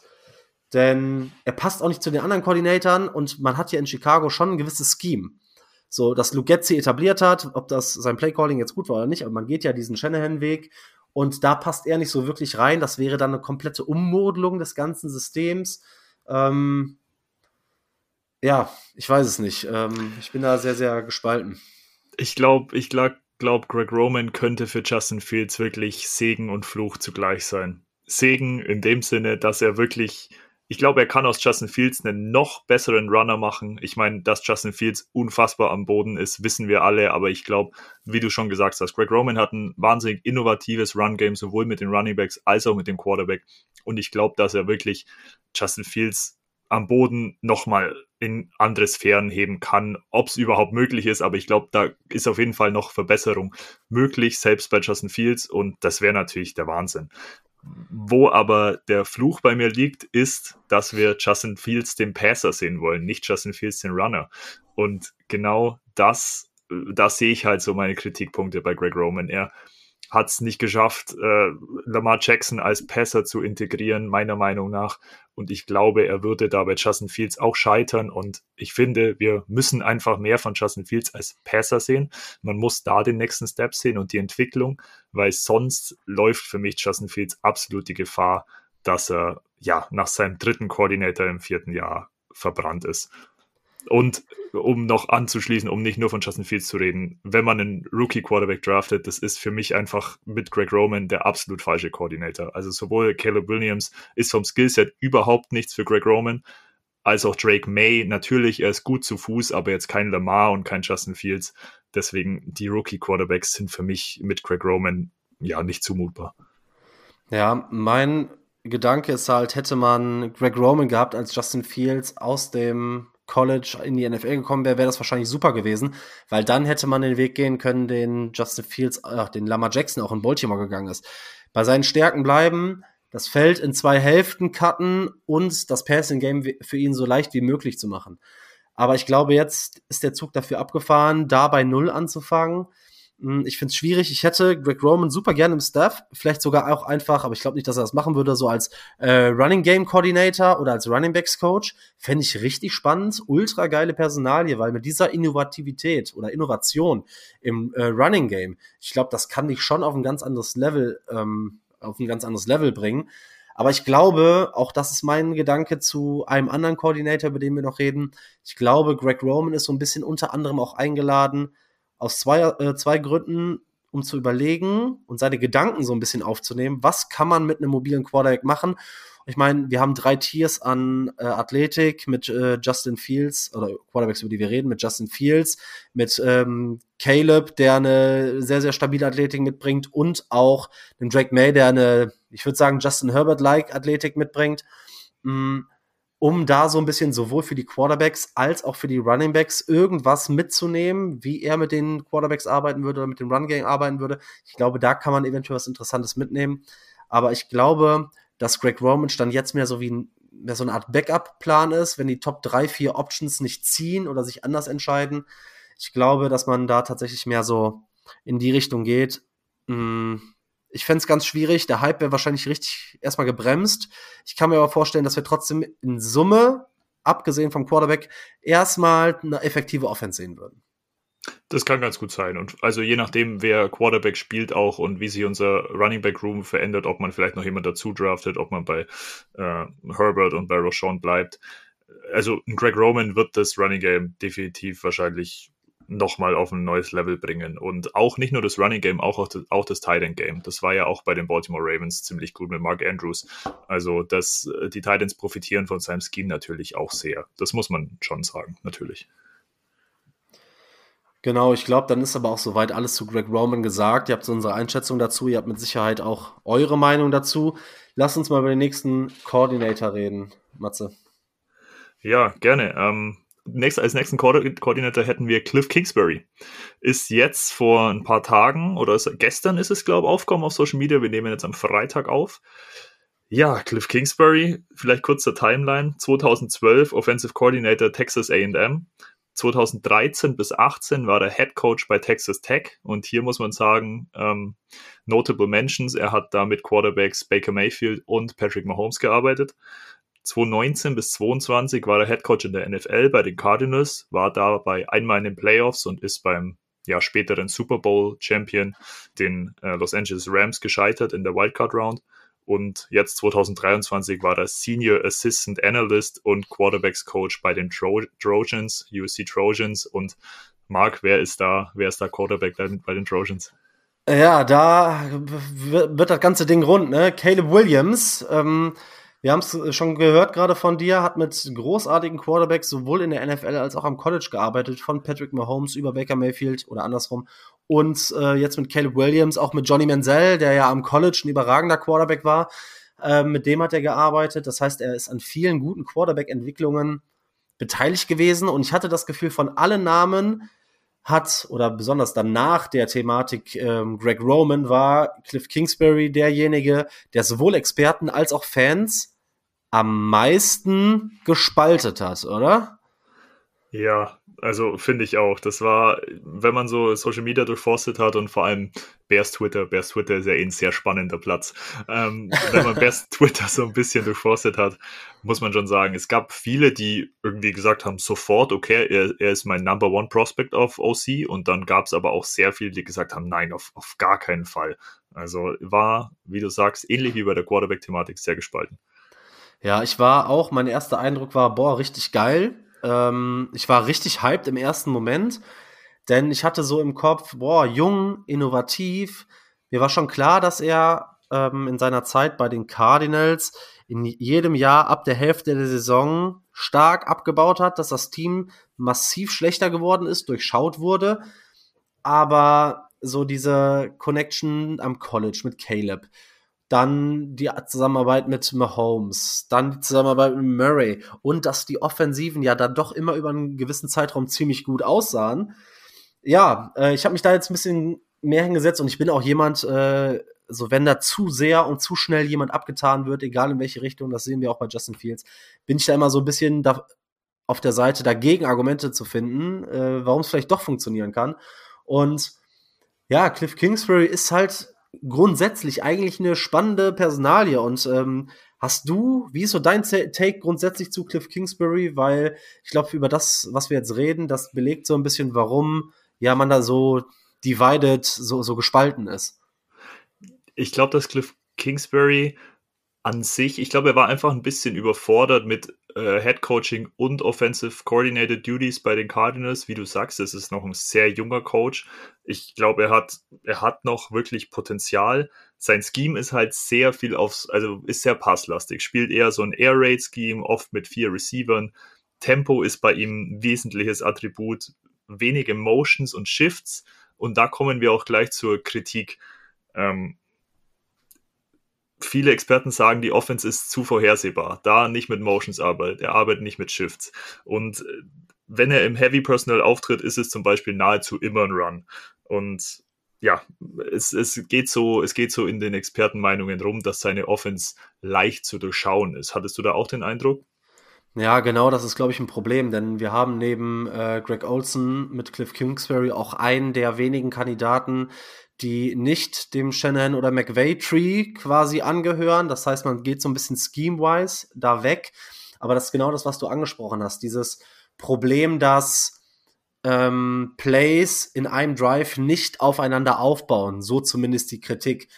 denn er passt auch nicht zu den anderen Koordinatoren und man hat ja in Chicago schon ein gewisses Scheme. So, dass Lugetzi etabliert hat, ob das sein Playcalling jetzt gut war oder nicht, aber man geht ja diesen Shanahan-Weg und da passt er nicht so wirklich rein. Das wäre dann eine komplette Ummodelung des ganzen Systems. Ähm, ja, ich weiß es nicht. Ähm, ich bin da sehr, sehr gespalten. Ich glaube, ich glaube, glaub, Greg Roman könnte für Justin Fields wirklich Segen und Fluch zugleich sein. Segen in dem Sinne, dass er wirklich ich glaube, er kann aus Justin Fields einen noch besseren Runner machen. Ich meine, dass Justin Fields unfassbar am Boden ist, wissen wir alle, aber ich glaube, wie du schon gesagt hast, Greg Roman hat ein wahnsinnig innovatives Run-Game, sowohl mit den Running Backs als auch mit dem Quarterback. Und ich glaube, dass er wirklich Justin Fields am Boden nochmal in andere Sphären heben kann, ob es überhaupt möglich ist, aber ich glaube, da ist auf jeden Fall noch Verbesserung möglich, selbst bei Justin Fields und das wäre natürlich der Wahnsinn. Wo aber der Fluch bei mir liegt, ist, dass wir Justin Fields den Passer sehen wollen, nicht Justin Fields den Runner. Und genau das, da sehe ich halt so meine Kritikpunkte bei Greg Roman. Er hat es nicht geschafft, äh, Lamar Jackson als Passer zu integrieren, meiner Meinung nach. Und ich glaube, er würde da bei Justin Fields auch scheitern. Und ich finde, wir müssen einfach mehr von Justin Fields als Passer sehen. Man muss da den nächsten Step sehen und die Entwicklung, weil sonst läuft für mich Justin Fields absolut die Gefahr, dass er ja nach seinem dritten Koordinator im vierten Jahr verbrannt ist. Und um noch anzuschließen, um nicht nur von Justin Fields zu reden, wenn man einen Rookie-Quarterback draftet, das ist für mich einfach mit Greg Roman der absolut falsche Koordinator. Also sowohl Caleb Williams ist vom Skillset überhaupt nichts für Greg Roman, als auch Drake May. Natürlich, er ist gut zu Fuß, aber jetzt kein Lamar und kein Justin Fields. Deswegen, die Rookie-Quarterbacks sind für mich mit Greg Roman ja nicht zumutbar. Ja, mein Gedanke ist halt, hätte man Greg Roman gehabt als Justin Fields aus dem College in die NFL gekommen wäre, wäre das wahrscheinlich super gewesen, weil dann hätte man den Weg gehen können, den Justin Fields, ach, den Lamar Jackson auch in Baltimore gegangen ist. Bei seinen Stärken bleiben, das Feld in zwei Hälften cutten und das Passing Game für ihn so leicht wie möglich zu machen. Aber ich glaube, jetzt ist der Zug dafür abgefahren, da bei Null anzufangen. Hm, ich finde es schwierig. Ich hätte Greg Roman super gerne im Staff, vielleicht sogar auch einfach, aber ich glaube nicht, dass er das machen würde, so als äh, Running Game Coordinator oder als Running Backs Coach. Fände ich richtig spannend, ultra geile Personalie, weil mit dieser Innovativität oder Innovation im äh, Running Game, ich glaube, das kann dich schon auf ein ganz anderes Level ähm, auf ein ganz anderes Level bringen. Aber ich glaube, auch das ist mein Gedanke zu einem anderen Koordinator, über den wir noch reden. Ich glaube, Greg Roman ist so ein bisschen unter anderem auch eingeladen, aus zwei, äh, zwei Gründen, um zu überlegen und seine Gedanken so ein bisschen aufzunehmen. Was kann man mit einem mobilen Quarterback machen? Ich meine, wir haben drei Tiers an äh, Athletik mit äh, Justin Fields oder Quarterbacks, über die wir reden, mit Justin Fields, mit ähm, Caleb, der eine sehr, sehr stabile Athletik mitbringt und auch den Drake May, der eine, ich würde sagen, Justin Herbert-like Athletik mitbringt. Mm, um da so ein bisschen sowohl für die Quarterbacks als auch für die Running Backs irgendwas mitzunehmen, wie er mit den Quarterbacks arbeiten würde oder mit dem Run Game arbeiten würde. Ich glaube, da kann man eventuell was Interessantes mitnehmen. Aber ich glaube, dass Greg Roman dann jetzt mehr so wie ein, mehr so eine Art Backup-Plan ist, wenn die Top 3, 4 Options nicht ziehen oder sich anders entscheiden. Ich glaube, dass man da tatsächlich mehr so in die Richtung geht. Hm, ich fände es ganz schwierig. Der Hype wäre wahrscheinlich richtig erstmal gebremst. Ich kann mir aber vorstellen, dass wir trotzdem in Summe, abgesehen vom Quarterback, erstmal eine effektive Offense sehen würden. Das kann ganz gut sein. Und also je nachdem, wer Quarterback spielt auch und wie sich unser Running Back Room verändert, ob man vielleicht noch jemand dazu draftet, ob man bei äh, Herbert und bei Roshan bleibt. Also Greg Roman wird das Running Game definitiv wahrscheinlich nochmal auf ein neues Level bringen. Und auch nicht nur das Running Game, auch, auch das Tight End Game. Das war ja auch bei den Baltimore Ravens ziemlich gut mit Mark Andrews. Also dass die Tight Ends profitieren von seinem Scheme natürlich auch sehr. Das muss man schon sagen, natürlich. Genau, ich glaube, dann ist aber auch soweit alles zu Greg Roman gesagt. Ihr habt so unsere Einschätzung dazu, ihr habt mit Sicherheit auch eure Meinung dazu. Lass uns mal über den nächsten Coordinator reden, Matze. Ja, gerne. Ähm, nächst, als nächsten Koordinator hätten wir Cliff Kingsbury. Ist jetzt vor ein paar Tagen oder ist, gestern ist es, glaube ich, aufgekommen auf Social Media. Wir nehmen jetzt am Freitag auf. Ja, Cliff Kingsbury, vielleicht kurz zur Timeline. 2012 Offensive Coordinator Texas AM. 2013 bis 18 war er Head Coach bei Texas Tech und hier muss man sagen, ähm, notable Mentions, er hat da mit Quarterbacks Baker Mayfield und Patrick Mahomes gearbeitet. 2019 bis 2022 war er Head Coach in der NFL bei den Cardinals, war dabei einmal in den Playoffs und ist beim ja, späteren Super Bowl Champion, den äh, Los Angeles Rams, gescheitert in der Wildcard Round und jetzt 2023 war er Senior Assistant Analyst und Quarterbacks Coach bei den Tro Trojans, USC Trojans. Und Mark, wer ist da, wer ist da Quarterback bei den Trojans? Ja, da wird das ganze Ding rund, ne? Caleb Williams, ähm, wir haben es schon gehört gerade von dir, hat mit großartigen Quarterbacks sowohl in der NFL als auch am College gearbeitet, von Patrick Mahomes über Baker Mayfield oder andersrum und äh, jetzt mit Caleb Williams, auch mit Johnny Manziel, der ja am College ein überragender Quarterback war. Äh, mit dem hat er gearbeitet. Das heißt, er ist an vielen guten Quarterback-Entwicklungen beteiligt gewesen. Und ich hatte das Gefühl, von allen Namen hat, oder besonders dann nach der Thematik ähm, Greg Roman, war Cliff Kingsbury derjenige, der sowohl Experten als auch Fans am meisten gespaltet hat, oder? Ja, also finde ich auch. Das war, wenn man so Social Media durchforstet hat und vor allem Bears Twitter, Bears Twitter ist ja eh ein sehr spannender Platz. Ähm, wenn man (laughs) Bears Twitter so ein bisschen durchforstet hat, muss man schon sagen, es gab viele, die irgendwie gesagt haben, sofort, okay, er, er ist mein Number One Prospect auf OC und dann gab es aber auch sehr viele, die gesagt haben, nein, auf, auf gar keinen Fall. Also war, wie du sagst, ähnlich wie bei der Quarterback-Thematik sehr gespalten. Ja, ich war auch, mein erster Eindruck war, boah, richtig geil ähm, ich war richtig hyped im ersten Moment, denn ich hatte so im Kopf, boah, jung, innovativ. Mir war schon klar, dass er ähm, in seiner Zeit bei den Cardinals in jedem Jahr ab der Hälfte der Saison stark abgebaut hat, dass das Team massiv schlechter geworden ist, durchschaut wurde. Aber so diese Connection am College mit Caleb, dann die Zusammenarbeit mit Mahomes, dann die Zusammenarbeit mit Murray und dass die Offensiven ja dann doch immer über einen gewissen Zeitraum ziemlich gut aussahen. Ja, äh, ich habe mich da jetzt ein bisschen mehr hingesetzt und ich bin auch jemand, äh, so wenn da zu sehr und zu schnell jemand abgetan wird, egal in welche Richtung, das sehen wir auch bei Justin Fields, bin ich da immer so ein bisschen da auf der Seite dagegen Argumente zu finden, äh, warum es vielleicht doch funktionieren kann. Und ja, Cliff Kingsbury ist halt grundsätzlich eigentlich eine spannende Personalie. Und ähm, hast du, wie ist so dein Take grundsätzlich zu Cliff Kingsbury? Weil ich glaube, über das, was wir jetzt reden, das belegt so ein bisschen, warum ja man da so divided, so, so gespalten ist. Ich glaube, dass Cliff Kingsbury an sich, ich glaube, er war einfach ein bisschen überfordert mit äh, Head Coaching und Offensive Coordinator Duties bei den Cardinals. Wie du sagst, es ist noch ein sehr junger Coach. Ich glaube, er hat, er hat noch wirklich Potenzial. Sein Scheme ist halt sehr viel aufs, also ist sehr passlastig, spielt eher so ein Air Raid Scheme, oft mit vier Receivern. Tempo ist bei ihm ein wesentliches Attribut, wenige Motions und Shifts. Und da kommen wir auch gleich zur Kritik. Ähm, viele Experten sagen, die Offense ist zu vorhersehbar. Da nicht mit Motions arbeitet, er arbeitet nicht mit Shifts. Und äh, wenn er im Heavy Personal auftritt, ist es zum Beispiel nahezu immer ein Run. Und ja, es, es geht so, es geht so in den Expertenmeinungen rum, dass seine Offense leicht zu durchschauen ist. Hattest du da auch den Eindruck? Ja, genau, das ist, glaube ich, ein Problem, denn wir haben neben äh, Greg Olson mit Cliff Kingsbury auch einen der wenigen Kandidaten, die nicht dem Shannon oder McVay Tree quasi angehören. Das heißt, man geht so ein bisschen scheme-wise da weg. Aber das ist genau das, was du angesprochen hast. Dieses Problem, dass ähm, Plays in einem Drive nicht aufeinander aufbauen. So zumindest die Kritik.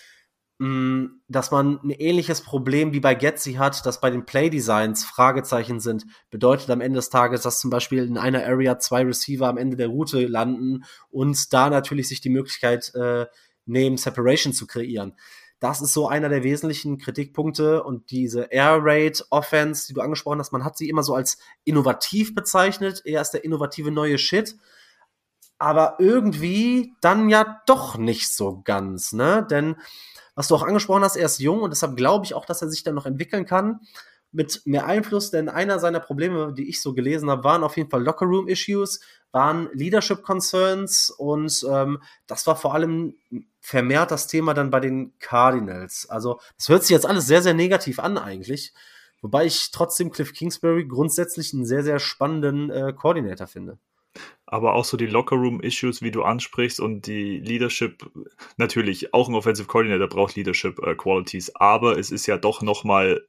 Mm, dass man ein ähnliches Problem wie bei Getzi hat, dass bei den Play-Designs Fragezeichen sind, bedeutet am Ende des Tages, dass zum Beispiel in einer Area zwei Receiver am Ende der Route landen und da natürlich sich die Möglichkeit äh, nehmen, Separation zu kreieren. Das ist so einer der wesentlichen Kritikpunkte und diese Air Raid Offense, die du angesprochen hast, man hat sie immer so als innovativ bezeichnet. Er ist der innovative neue Shit. Aber irgendwie dann ja doch nicht so ganz, ne? Denn was du auch angesprochen hast, er ist jung und deshalb glaube ich auch, dass er sich dann noch entwickeln kann mit mehr Einfluss, denn einer seiner Probleme, die ich so gelesen habe, waren auf jeden Fall Locker-Room-Issues, waren Leadership-Concerns und ähm, das war vor allem vermehrt das Thema dann bei den Cardinals. Also das hört sich jetzt alles sehr, sehr negativ an eigentlich, wobei ich trotzdem Cliff Kingsbury grundsätzlich einen sehr, sehr spannenden äh, Coordinator finde aber auch so die Locker-Room-Issues, wie du ansprichst und die Leadership, natürlich, auch ein Offensive Coordinator braucht Leadership-Qualities, äh, aber es ist ja doch nochmal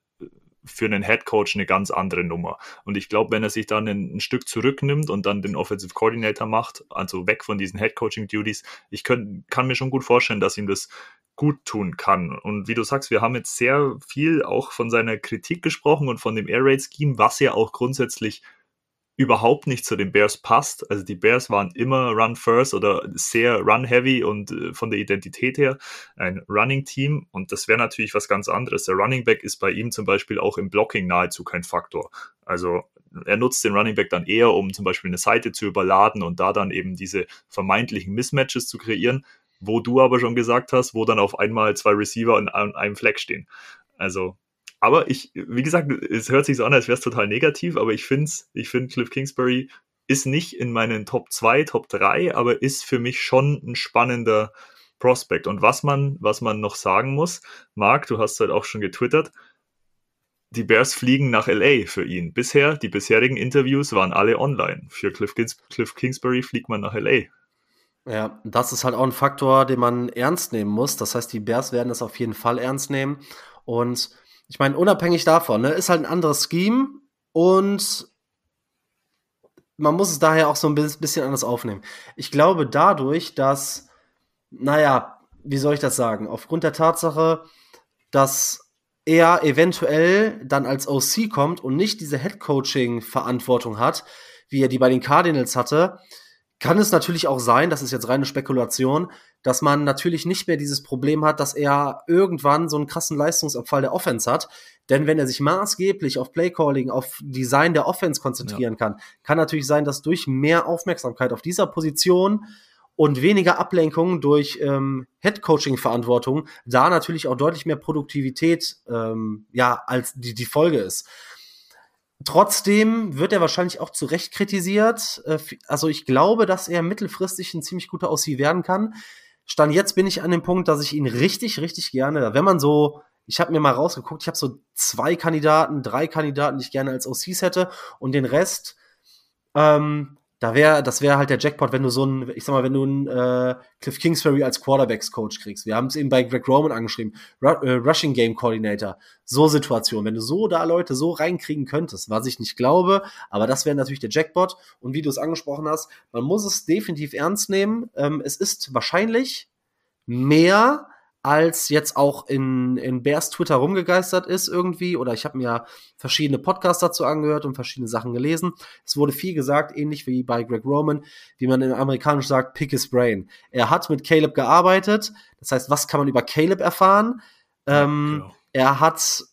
für einen Head Coach eine ganz andere Nummer. Und ich glaube, wenn er sich dann ein, ein, Stück zurücknimmt und dann den Offensive Coordinator macht, also weg von diesen Head Coaching Duties, ich könnt, kann mir schon gut vorstellen, dass ihm das gut tun kann. Und wie du sagst, wir haben jetzt sehr viel auch von seiner Kritik gesprochen und von dem Air Raid Scheme, was ja auch grundsätzlich überhaupt nicht zu den Bears passt. Also die Bears waren immer Run First oder sehr Run Heavy und äh, von der Identität her ein Running Team und das wäre natürlich was ganz anderes. Der Running Back ist bei ihm zum Beispiel auch im Blocking nahezu kein Faktor. Also er nutzt den Running Back dann eher, um zum Beispiel eine Seite zu überladen und da dann eben diese vermeintlichen Mismatches zu kreieren, wo du aber schon gesagt hast, wo dann auf einmal zwei Receiver an einem Fleck stehen. Also aber ich, wie gesagt, es hört sich so an, als wäre es total negativ, aber ich finde ich finde Cliff Kingsbury ist nicht in meinen Top 2, Top 3, aber ist für mich schon ein spannender Prospect. Und was man, was man noch sagen muss, Marc, du hast halt auch schon getwittert, die Bears fliegen nach LA für ihn. Bisher, die bisherigen Interviews waren alle online. Für Cliff, Kings Cliff Kingsbury fliegt man nach LA. Ja, das ist halt auch ein Faktor, den man ernst nehmen muss. Das heißt, die Bears werden es auf jeden Fall ernst nehmen. Und ich meine, unabhängig davon, ne, ist halt ein anderes Scheme und man muss es daher auch so ein bisschen anders aufnehmen. Ich glaube dadurch, dass, naja, wie soll ich das sagen, aufgrund der Tatsache, dass er eventuell dann als OC kommt und nicht diese Head-Coaching-Verantwortung hat, wie er die bei den Cardinals hatte, kann es natürlich auch sein, das ist jetzt reine Spekulation, dass man natürlich nicht mehr dieses Problem hat, dass er irgendwann so einen krassen Leistungsabfall der Offense hat. Denn wenn er sich maßgeblich auf Playcalling, auf Design der Offense konzentrieren ja. kann, kann natürlich sein, dass durch mehr Aufmerksamkeit auf dieser Position und weniger Ablenkung durch ähm, Head-Coaching-Verantwortung da natürlich auch deutlich mehr Produktivität ähm, ja als die, die Folge ist. Trotzdem wird er wahrscheinlich auch zu Recht kritisiert. Äh, also ich glaube, dass er mittelfristig ein ziemlich guter Aussie werden kann. Stand jetzt bin ich an dem Punkt, dass ich ihn richtig, richtig gerne, wenn man so, ich habe mir mal rausgeguckt, ich habe so zwei Kandidaten, drei Kandidaten, die ich gerne als OCs hätte und den Rest ähm, da wäre, das wäre halt der Jackpot, wenn du so ein, ich sag mal, wenn du einen äh, Cliff Kingsbury als Quarterbacks-Coach kriegst. Wir haben es eben bei Greg Roman angeschrieben, Ru äh, Rushing Game Coordinator. So Situation, wenn du so da Leute so reinkriegen könntest, was ich nicht glaube, aber das wäre natürlich der Jackpot. Und wie du es angesprochen hast, man muss es definitiv ernst nehmen. Ähm, es ist wahrscheinlich mehr als jetzt auch in, in Bears Twitter rumgegeistert ist irgendwie. Oder ich habe mir ja verschiedene Podcasts dazu angehört und verschiedene Sachen gelesen. Es wurde viel gesagt, ähnlich wie bei Greg Roman, wie man in Amerikanisch sagt, pick his brain. Er hat mit Caleb gearbeitet. Das heißt, was kann man über Caleb erfahren? Ähm, genau. Er hat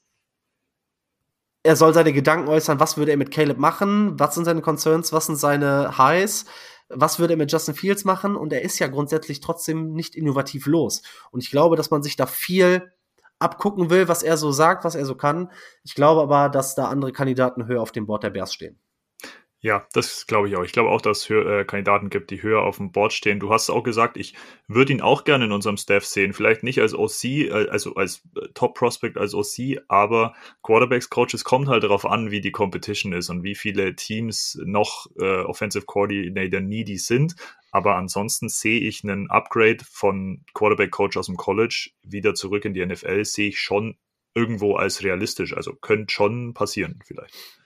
er soll seine Gedanken äußern, was würde er mit Caleb machen, was sind seine Concerns, was sind seine Highs, was würde er mit Justin Fields machen und er ist ja grundsätzlich trotzdem nicht innovativ los. Und ich glaube, dass man sich da viel abgucken will, was er so sagt, was er so kann. Ich glaube aber, dass da andere Kandidaten höher auf dem Board der Bears stehen. Ja, das glaube ich auch. Ich glaube auch, dass es äh, Kandidaten gibt, die höher auf dem Board stehen. Du hast auch gesagt, ich würde ihn auch gerne in unserem Staff sehen. Vielleicht nicht als OC, äh, also als äh, Top Prospect als OC, aber Quarterbacks Coaches kommt halt darauf an, wie die Competition ist und wie viele Teams noch äh, Offensive Coordinator needy sind. Aber ansonsten sehe ich einen Upgrade von Quarterback Coach aus dem College wieder zurück in die NFL, sehe ich schon irgendwo als realistisch. Also könnte schon passieren vielleicht.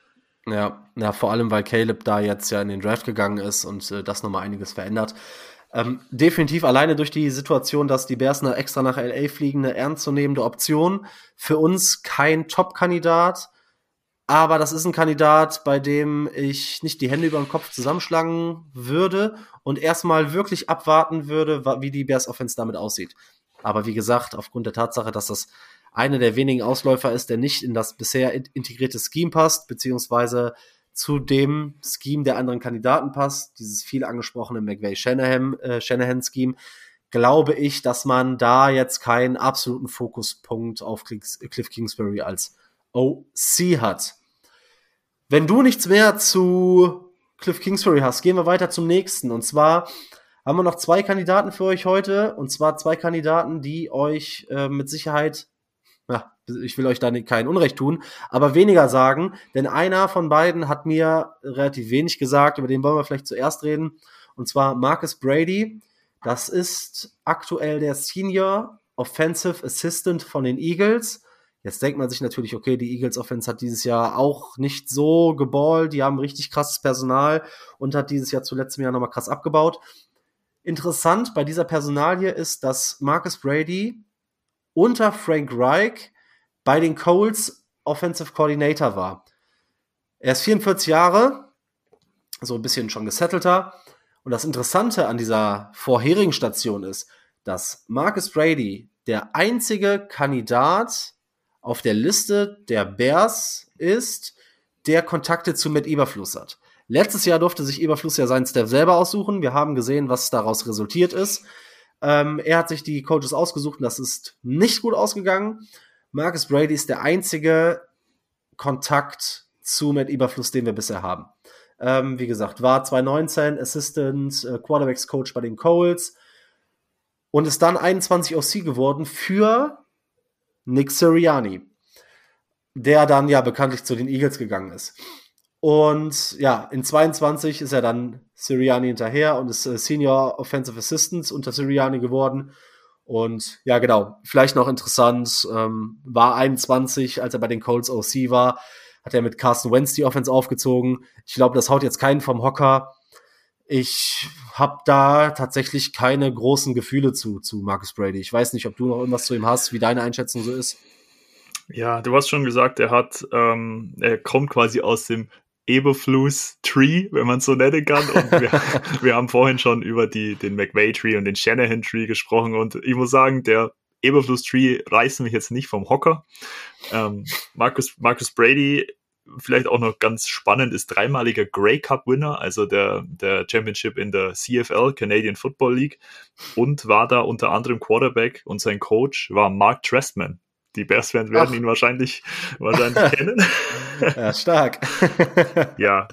Ja, ja, vor allem, weil Caleb da jetzt ja in den Draft gegangen ist und äh, das nochmal einiges verändert. Ähm, definitiv alleine durch die Situation, dass die Bears eine extra nach LA fliegen, eine ernstzunehmende Option. Für uns kein Top-Kandidat, aber das ist ein Kandidat, bei dem ich nicht die Hände über den Kopf zusammenschlagen würde und erstmal wirklich abwarten würde, wie die Bears Offense damit aussieht. Aber wie gesagt, aufgrund der Tatsache, dass das einer der wenigen Ausläufer ist, der nicht in das bisher integrierte Scheme passt, beziehungsweise zu dem Scheme der anderen Kandidaten passt, dieses viel angesprochene McVay-Shanahan-Scheme, äh, glaube ich, dass man da jetzt keinen absoluten Fokuspunkt auf Cliff Kingsbury als OC hat. Wenn du nichts mehr zu Cliff Kingsbury hast, gehen wir weiter zum nächsten. Und zwar haben wir noch zwei Kandidaten für euch heute. Und zwar zwei Kandidaten, die euch äh, mit Sicherheit ja, ich will euch da kein Unrecht tun, aber weniger sagen, denn einer von beiden hat mir relativ wenig gesagt, über den wollen wir vielleicht zuerst reden, und zwar Marcus Brady. Das ist aktuell der Senior Offensive Assistant von den Eagles. Jetzt denkt man sich natürlich, okay, die Eagles Offense hat dieses Jahr auch nicht so geballt, die haben richtig krasses Personal und hat dieses Jahr zu letztem Jahr nochmal krass abgebaut. Interessant bei dieser Personalie ist, dass Marcus Brady unter Frank Reich bei den Colts Offensive Coordinator war. Er ist 44 Jahre, so ein bisschen schon gesettelter. Und das Interessante an dieser vorherigen Station ist, dass Marcus Brady der einzige Kandidat auf der Liste der Bears ist, der Kontakte zu Matt Eberfluss hat. Letztes Jahr durfte sich Eberfluss ja seinen Staff selber aussuchen. Wir haben gesehen, was daraus resultiert ist. Ähm, er hat sich die Coaches ausgesucht und das ist nicht gut ausgegangen. Marcus Brady ist der einzige Kontakt zu Matt Eberfluss, den wir bisher haben. Ähm, wie gesagt, war 2019 Assistant äh, Quarterbacks Coach bei den Coles und ist dann 21 OC geworden für Nick Sirianni, der dann ja bekanntlich zu den Eagles gegangen ist. Und ja, in 22 ist er dann Siriani hinterher und ist äh, Senior Offensive Assistant unter Siriani geworden. Und ja, genau, vielleicht noch interessant, ähm, war 21, als er bei den Colts OC war, hat er mit Carsten Wentz die Offense aufgezogen. Ich glaube, das haut jetzt keinen vom Hocker. Ich habe da tatsächlich keine großen Gefühle zu, zu Marcus Brady. Ich weiß nicht, ob du noch irgendwas zu ihm hast, wie deine Einschätzung so ist. Ja, du hast schon gesagt, er hat, ähm, er kommt quasi aus dem Eberfluss Tree, wenn man es so nennen kann. Und wir, (laughs) wir haben vorhin schon über die, den McVay Tree und den Shanahan Tree gesprochen. Und ich muss sagen, der Eberfluss Tree reißt mich jetzt nicht vom Hocker. Ähm, Marcus, Marcus Brady, vielleicht auch noch ganz spannend, ist dreimaliger Grey Cup Winner, also der, der Championship in der CFL, Canadian Football League. Und war da unter anderem Quarterback und sein Coach war Mark Trestman die Bears-Fans werden Ach. ihn wahrscheinlich, wahrscheinlich (laughs) kennen. Ja, stark. (laughs) ja,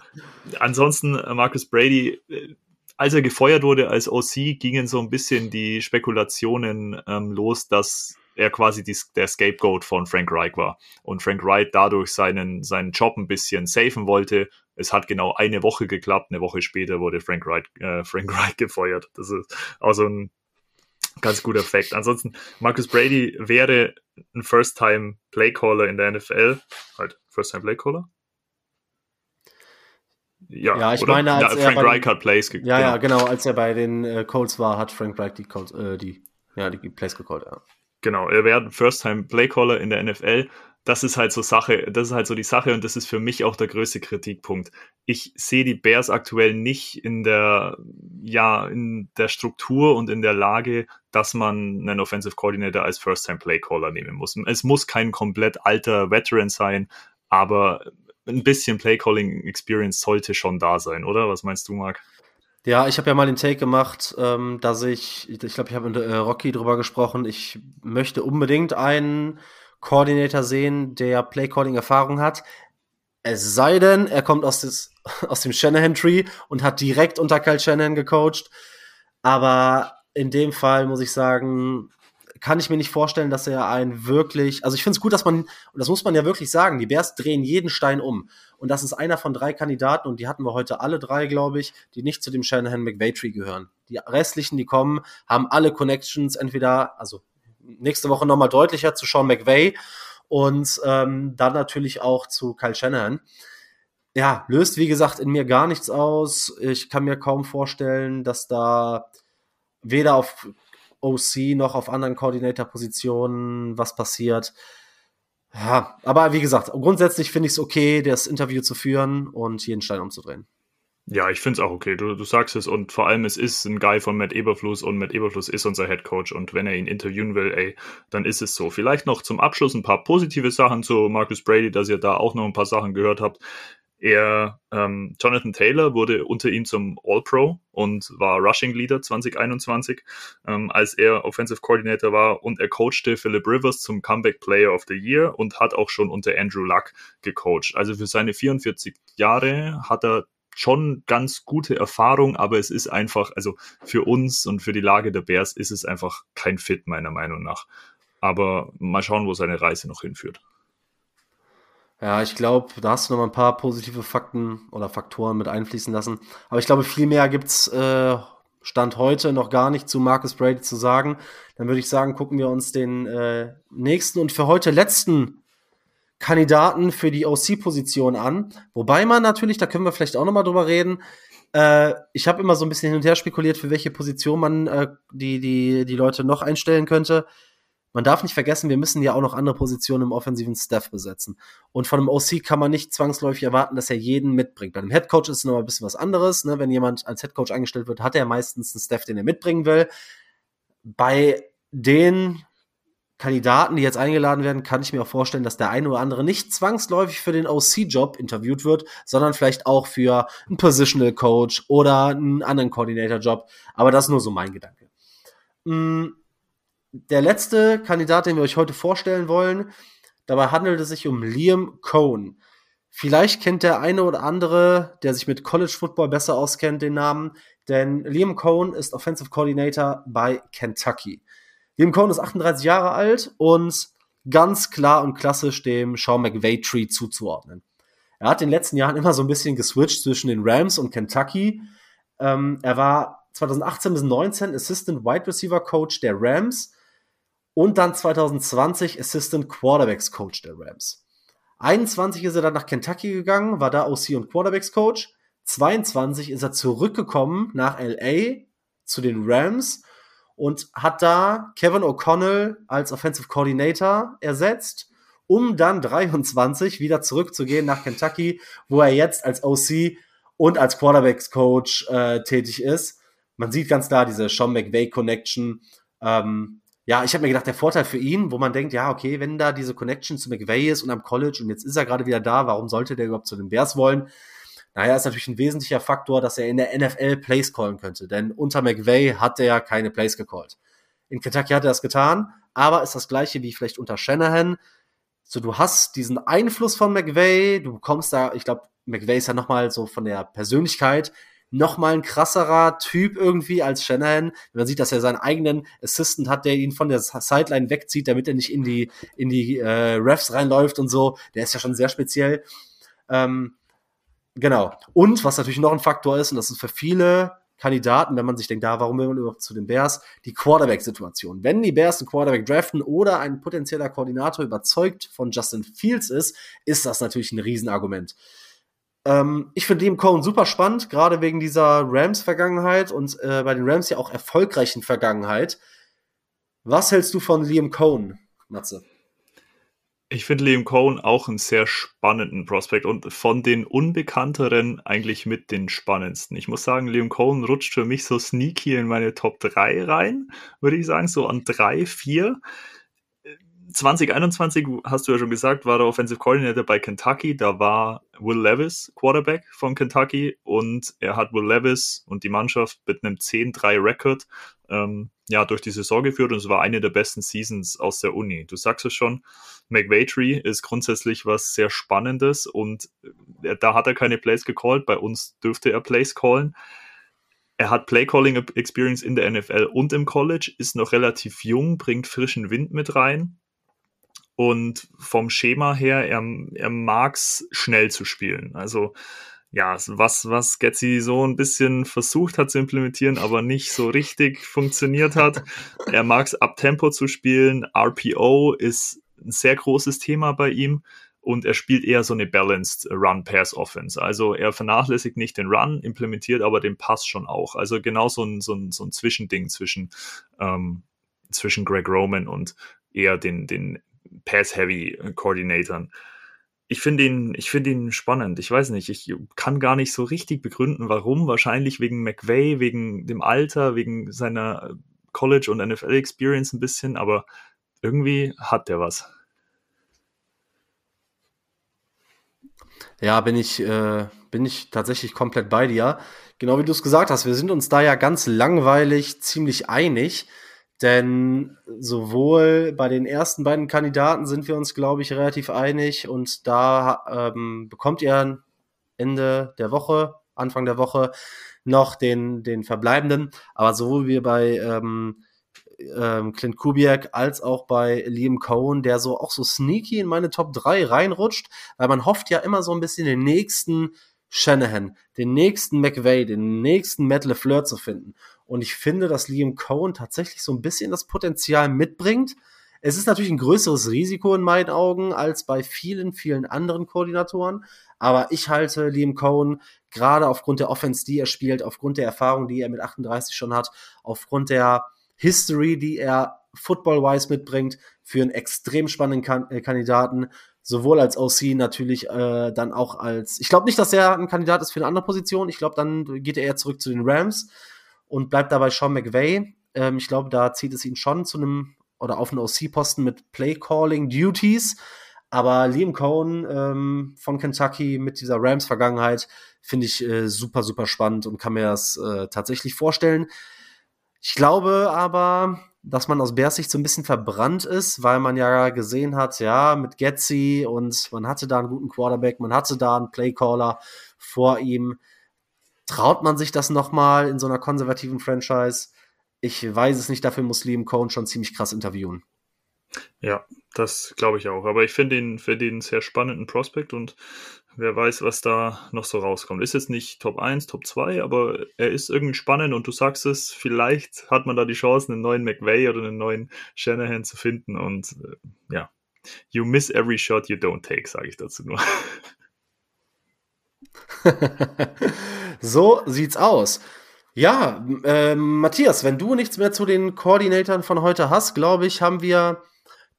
ansonsten äh, Marcus Brady, äh, als er gefeuert wurde als OC, gingen so ein bisschen die Spekulationen ähm, los, dass er quasi die, der Scapegoat von Frank Reich war und Frank Reich dadurch seinen, seinen Job ein bisschen safen wollte. Es hat genau eine Woche geklappt, eine Woche später wurde Frank Reich, äh, Frank Reich gefeuert. Das ist auch so ein ganz guter Effekt. Ansonsten, Marcus Brady wäre ein First-Time-Playcaller in der NFL. Halt, First-Time-Playcaller? Ja, ja ich oder? meine, als ja, Frank er Reich hat Plays Ja, genau. ja, genau. Als er bei den äh, Colts war, hat Frank Reich die, Colts, äh, die, ja, die Plays gecallt, ja. Genau, er wäre First-Time-Playcaller in der NFL das ist halt so Sache, das ist halt so die Sache und das ist für mich auch der größte Kritikpunkt. Ich sehe die Bears aktuell nicht in der, ja, in der Struktur und in der Lage, dass man einen Offensive Coordinator als First-Time-Play-Caller nehmen muss. Es muss kein komplett alter Veteran sein, aber ein bisschen Play-Calling-Experience sollte schon da sein, oder? Was meinst du, Marc? Ja, ich habe ja mal den Take gemacht, ähm, dass ich, ich glaube, ich habe mit äh, Rocky drüber gesprochen, ich möchte unbedingt einen Coordinator sehen, der Play-Calling-Erfahrung hat. Es sei denn, er kommt aus, des, (laughs) aus dem Shanahan-Tree und hat direkt unter Kyle Shanahan gecoacht. Aber in dem Fall muss ich sagen, kann ich mir nicht vorstellen, dass er ein wirklich, also ich finde es gut, dass man, und das muss man ja wirklich sagen, die Bears drehen jeden Stein um. Und das ist einer von drei Kandidaten, und die hatten wir heute alle drei, glaube ich, die nicht zu dem Shanahan McVay Tree gehören. Die restlichen, die kommen, haben alle Connections, entweder, also nächste Woche nochmal deutlicher zu Sean McVay und ähm, dann natürlich auch zu Kyle Shanahan. Ja, löst wie gesagt in mir gar nichts aus. Ich kann mir kaum vorstellen, dass da weder auf OC noch auf anderen Coordinator-Positionen was passiert. Ja, aber wie gesagt, grundsätzlich finde ich es okay, das Interview zu führen und jeden Stein umzudrehen. Ja, ich finde es auch okay. Du, du sagst es und vor allem es ist ein Guy von Matt Eberfluss und Matt Eberfluss ist unser Head Coach und wenn er ihn interviewen will, ey, dann ist es so. Vielleicht noch zum Abschluss ein paar positive Sachen zu Marcus Brady, dass ihr da auch noch ein paar Sachen gehört habt. Er, ähm, Jonathan Taylor wurde unter ihm zum All-Pro und war Rushing Leader 2021, ähm, als er Offensive Coordinator war und er coachte Philip Rivers zum Comeback Player of the Year und hat auch schon unter Andrew Luck gecoacht. Also für seine 44 Jahre hat er schon ganz gute Erfahrung, aber es ist einfach, also für uns und für die Lage der Bears ist es einfach kein Fit, meiner Meinung nach. Aber mal schauen, wo seine Reise noch hinführt. Ja, ich glaube, da hast du noch mal ein paar positive Fakten oder Faktoren mit einfließen lassen. Aber ich glaube, viel mehr gibt's äh, Stand heute noch gar nicht zu Marcus Brady zu sagen. Dann würde ich sagen, gucken wir uns den äh, nächsten und für heute letzten Kandidaten für die OC-Position an. Wobei man natürlich, da können wir vielleicht auch noch mal drüber reden, äh, ich habe immer so ein bisschen hin und her spekuliert, für welche Position man äh, die, die, die Leute noch einstellen könnte. Man darf nicht vergessen, wir müssen ja auch noch andere Positionen im offensiven Staff besetzen. Und von einem OC kann man nicht zwangsläufig erwarten, dass er jeden mitbringt. Bei einem Headcoach ist es noch ein bisschen was anderes. Ne? Wenn jemand als Headcoach eingestellt wird, hat er meistens einen Staff, den er mitbringen will. Bei den Kandidaten, die jetzt eingeladen werden, kann ich mir auch vorstellen, dass der eine oder andere nicht zwangsläufig für den OC-Job interviewt wird, sondern vielleicht auch für einen Positional Coach oder einen anderen Coordinator-Job. Aber das ist nur so mein Gedanke. Mm, der letzte Kandidat, den wir euch heute vorstellen wollen, dabei handelt es sich um Liam Cohn. Vielleicht kennt der eine oder andere, der sich mit College Football besser auskennt, den Namen, denn Liam Cohn ist Offensive Coordinator bei Kentucky. Liam Cohn ist 38 Jahre alt und ganz klar und klassisch dem Sean McVay Tree zuzuordnen. Er hat in den letzten Jahren immer so ein bisschen geswitcht zwischen den Rams und Kentucky. Ähm, er war 2018 bis 2019 Assistant Wide Receiver Coach der Rams und dann 2020 Assistant Quarterbacks Coach der Rams. 21 ist er dann nach Kentucky gegangen, war da OC und Quarterbacks Coach. 22 ist er zurückgekommen nach LA zu den Rams und hat da Kevin O'Connell als Offensive Coordinator ersetzt, um dann 23 wieder zurückzugehen nach Kentucky, wo er jetzt als OC und als Quarterbacks Coach äh, tätig ist. Man sieht ganz klar diese Sean McVay Connection. Ähm, ja, ich habe mir gedacht, der Vorteil für ihn, wo man denkt, ja, okay, wenn da diese Connection zu McVay ist und am College und jetzt ist er gerade wieder da, warum sollte der überhaupt zu den Bears wollen? Naja, ist natürlich ein wesentlicher Faktor, dass er in der NFL Plays callen könnte, denn unter McVay hat er keine Plays gecallt. In Kentucky hat er das getan, aber ist das gleiche wie vielleicht unter Shanahan. So, du hast diesen Einfluss von McVay, du bekommst da, ich glaube, McVay ist ja nochmal so von der Persönlichkeit nochmal ein krasserer Typ irgendwie als Shanahan. Man sieht, dass er seinen eigenen Assistant hat, der ihn von der Sideline wegzieht, damit er nicht in die, in die äh, Refs reinläuft und so. Der ist ja schon sehr speziell. Ähm, Genau. Und was natürlich noch ein Faktor ist, und das ist für viele Kandidaten, wenn man sich denkt, da, warum will man überhaupt zu den Bears, die Quarterback-Situation. Wenn die Bears einen Quarterback draften oder ein potenzieller Koordinator überzeugt von Justin Fields ist, ist das natürlich ein Riesenargument. Ähm, ich finde Liam Cohen super spannend, gerade wegen dieser Rams-Vergangenheit und äh, bei den Rams ja auch erfolgreichen Vergangenheit. Was hältst du von Liam Cohn, Matze? Ich finde Liam Cohn auch einen sehr spannenden Prospekt und von den Unbekannteren eigentlich mit den spannendsten. Ich muss sagen, Liam Cohn rutscht für mich so sneaky in meine Top 3 rein, würde ich sagen, so an 3, 4. 2021, hast du ja schon gesagt, war der Offensive Coordinator bei Kentucky. Da war Will Levis Quarterback von Kentucky und er hat Will Levis und die Mannschaft mit einem 10-3-Record ähm, ja, durch die Saison geführt und es war eine der besten Seasons aus der Uni. Du sagst es schon, McVatry ist grundsätzlich was sehr Spannendes und äh, da hat er keine Plays gecallt. Bei uns dürfte er Plays callen. Er hat Play-Calling Experience in der NFL und im College, ist noch relativ jung, bringt frischen Wind mit rein und vom Schema her, er, er mag es schnell zu spielen. Also ja, was, was Getzi so ein bisschen versucht hat zu implementieren, aber nicht so richtig funktioniert hat. (laughs) Er mag es ab Tempo zu spielen. RPO ist ein sehr großes Thema bei ihm und er spielt eher so eine balanced Run-Pass-Offense. Also er vernachlässigt nicht den Run, implementiert aber den Pass schon auch. Also genau so ein, so ein, so ein Zwischending zwischen, ähm, zwischen Greg Roman und eher den, den Pass-Heavy-Koordinatoren. Ich finde ihn, ich ihn spannend. Ich weiß nicht, ich kann gar nicht so richtig begründen, warum. Wahrscheinlich wegen McVay, wegen dem Alter, wegen seiner College- und NFL-Experience ein bisschen, aber irgendwie hat der was. Ja, bin ich, äh, bin ich tatsächlich komplett bei dir. Genau wie du es gesagt hast, wir sind uns da ja ganz langweilig ziemlich einig. Denn sowohl bei den ersten beiden Kandidaten sind wir uns, glaube ich, relativ einig und da ähm, bekommt ihr Ende der Woche, Anfang der Woche noch den, den verbleibenden. Aber sowohl wie bei ähm, ähm, Clint Kubiak als auch bei Liam Cohen, der so auch so sneaky in meine Top 3 reinrutscht, weil man hofft ja immer so ein bisschen den nächsten Shanahan, den nächsten McVay, den nächsten Matt LeFleur zu finden. Und ich finde, dass Liam Cohen tatsächlich so ein bisschen das Potenzial mitbringt. Es ist natürlich ein größeres Risiko in meinen Augen als bei vielen, vielen anderen Koordinatoren. Aber ich halte Liam Cohen gerade aufgrund der Offense, die er spielt, aufgrund der Erfahrung, die er mit 38 schon hat, aufgrund der History, die er football-wise mitbringt, für einen extrem spannenden kan äh, Kandidaten, sowohl als OC natürlich äh, dann auch als. Ich glaube nicht, dass er ein Kandidat ist für eine andere Position. Ich glaube, dann geht er eher zurück zu den Rams und bleibt dabei Sean McVay. Ähm, ich glaube, da zieht es ihn schon zu einem oder auf einen OC-Posten mit Play-Calling-Duties. Aber Liam Cohen ähm, von Kentucky mit dieser Rams-Vergangenheit finde ich äh, super, super spannend und kann mir das äh, tatsächlich vorstellen. Ich glaube aber, dass man aus Bears Sicht so ein bisschen verbrannt ist, weil man ja gesehen hat, ja, mit Getzi und man hatte da einen guten Quarterback, man hatte da einen Playcaller vor ihm. Traut man sich das nochmal in so einer konservativen Franchise? Ich weiß es nicht, dafür muss Liam Cohn schon ziemlich krass interviewen. Ja, das glaube ich auch. Aber ich finde ihn, ihn einen sehr spannenden Prospekt und wer weiß, was da noch so rauskommt. Ist jetzt nicht Top 1, Top 2, aber er ist irgendwie spannend und du sagst es, vielleicht hat man da die Chance, einen neuen McVay oder einen neuen Shanahan zu finden und äh, ja, you miss every shot you don't take, sage ich dazu nur. (laughs) (laughs) so sieht's aus. Ja, äh, Matthias, wenn du nichts mehr zu den Koordinatoren von heute hast, glaube ich, haben wir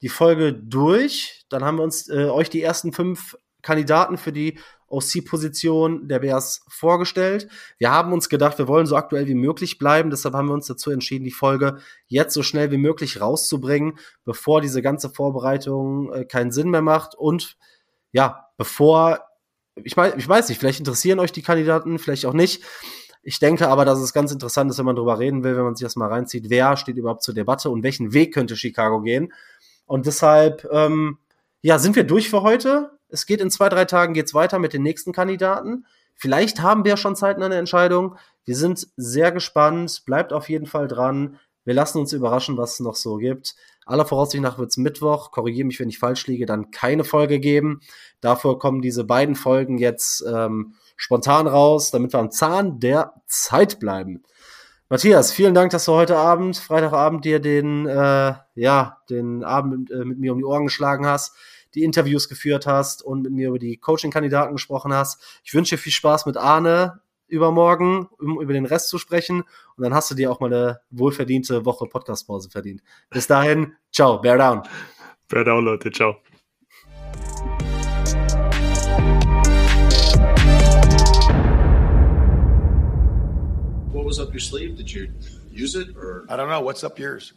die Folge durch. Dann haben wir uns äh, euch die ersten fünf Kandidaten für die OC-Position der Bears vorgestellt. Wir haben uns gedacht, wir wollen so aktuell wie möglich bleiben. Deshalb haben wir uns dazu entschieden, die Folge jetzt so schnell wie möglich rauszubringen, bevor diese ganze Vorbereitung äh, keinen Sinn mehr macht und ja, bevor ich, ich weiß nicht, vielleicht interessieren euch die Kandidaten, vielleicht auch nicht. Ich denke aber, dass es ganz interessant ist, wenn man drüber reden will, wenn man sich das mal reinzieht, wer steht überhaupt zur Debatte und welchen Weg könnte Chicago gehen. Und deshalb, ähm, ja, sind wir durch für heute. Es geht in zwei, drei Tagen geht's weiter mit den nächsten Kandidaten. Vielleicht haben wir schon Zeit in eine Entscheidung. Wir sind sehr gespannt. Bleibt auf jeden Fall dran. Wir lassen uns überraschen, was es noch so gibt. Aller Voraussicht nach wird es Mittwoch, korrigiere mich, wenn ich falsch liege, dann keine Folge geben. Dafür kommen diese beiden Folgen jetzt ähm, spontan raus, damit wir am Zahn der Zeit bleiben. Matthias, vielen Dank, dass du heute Abend, Freitagabend, dir den, äh, ja, den Abend äh, mit mir um die Ohren geschlagen hast, die Interviews geführt hast und mit mir über die Coaching-Kandidaten gesprochen hast. Ich wünsche dir viel Spaß mit Arne übermorgen, um über den Rest zu sprechen. Und dann hast du dir auch mal eine wohlverdiente Woche Podcastpause verdient. Bis dahin, ciao, bear down. Bear down, Leute, ciao. What was up your sleeve? Did you use it or? I don't know. What's up yours?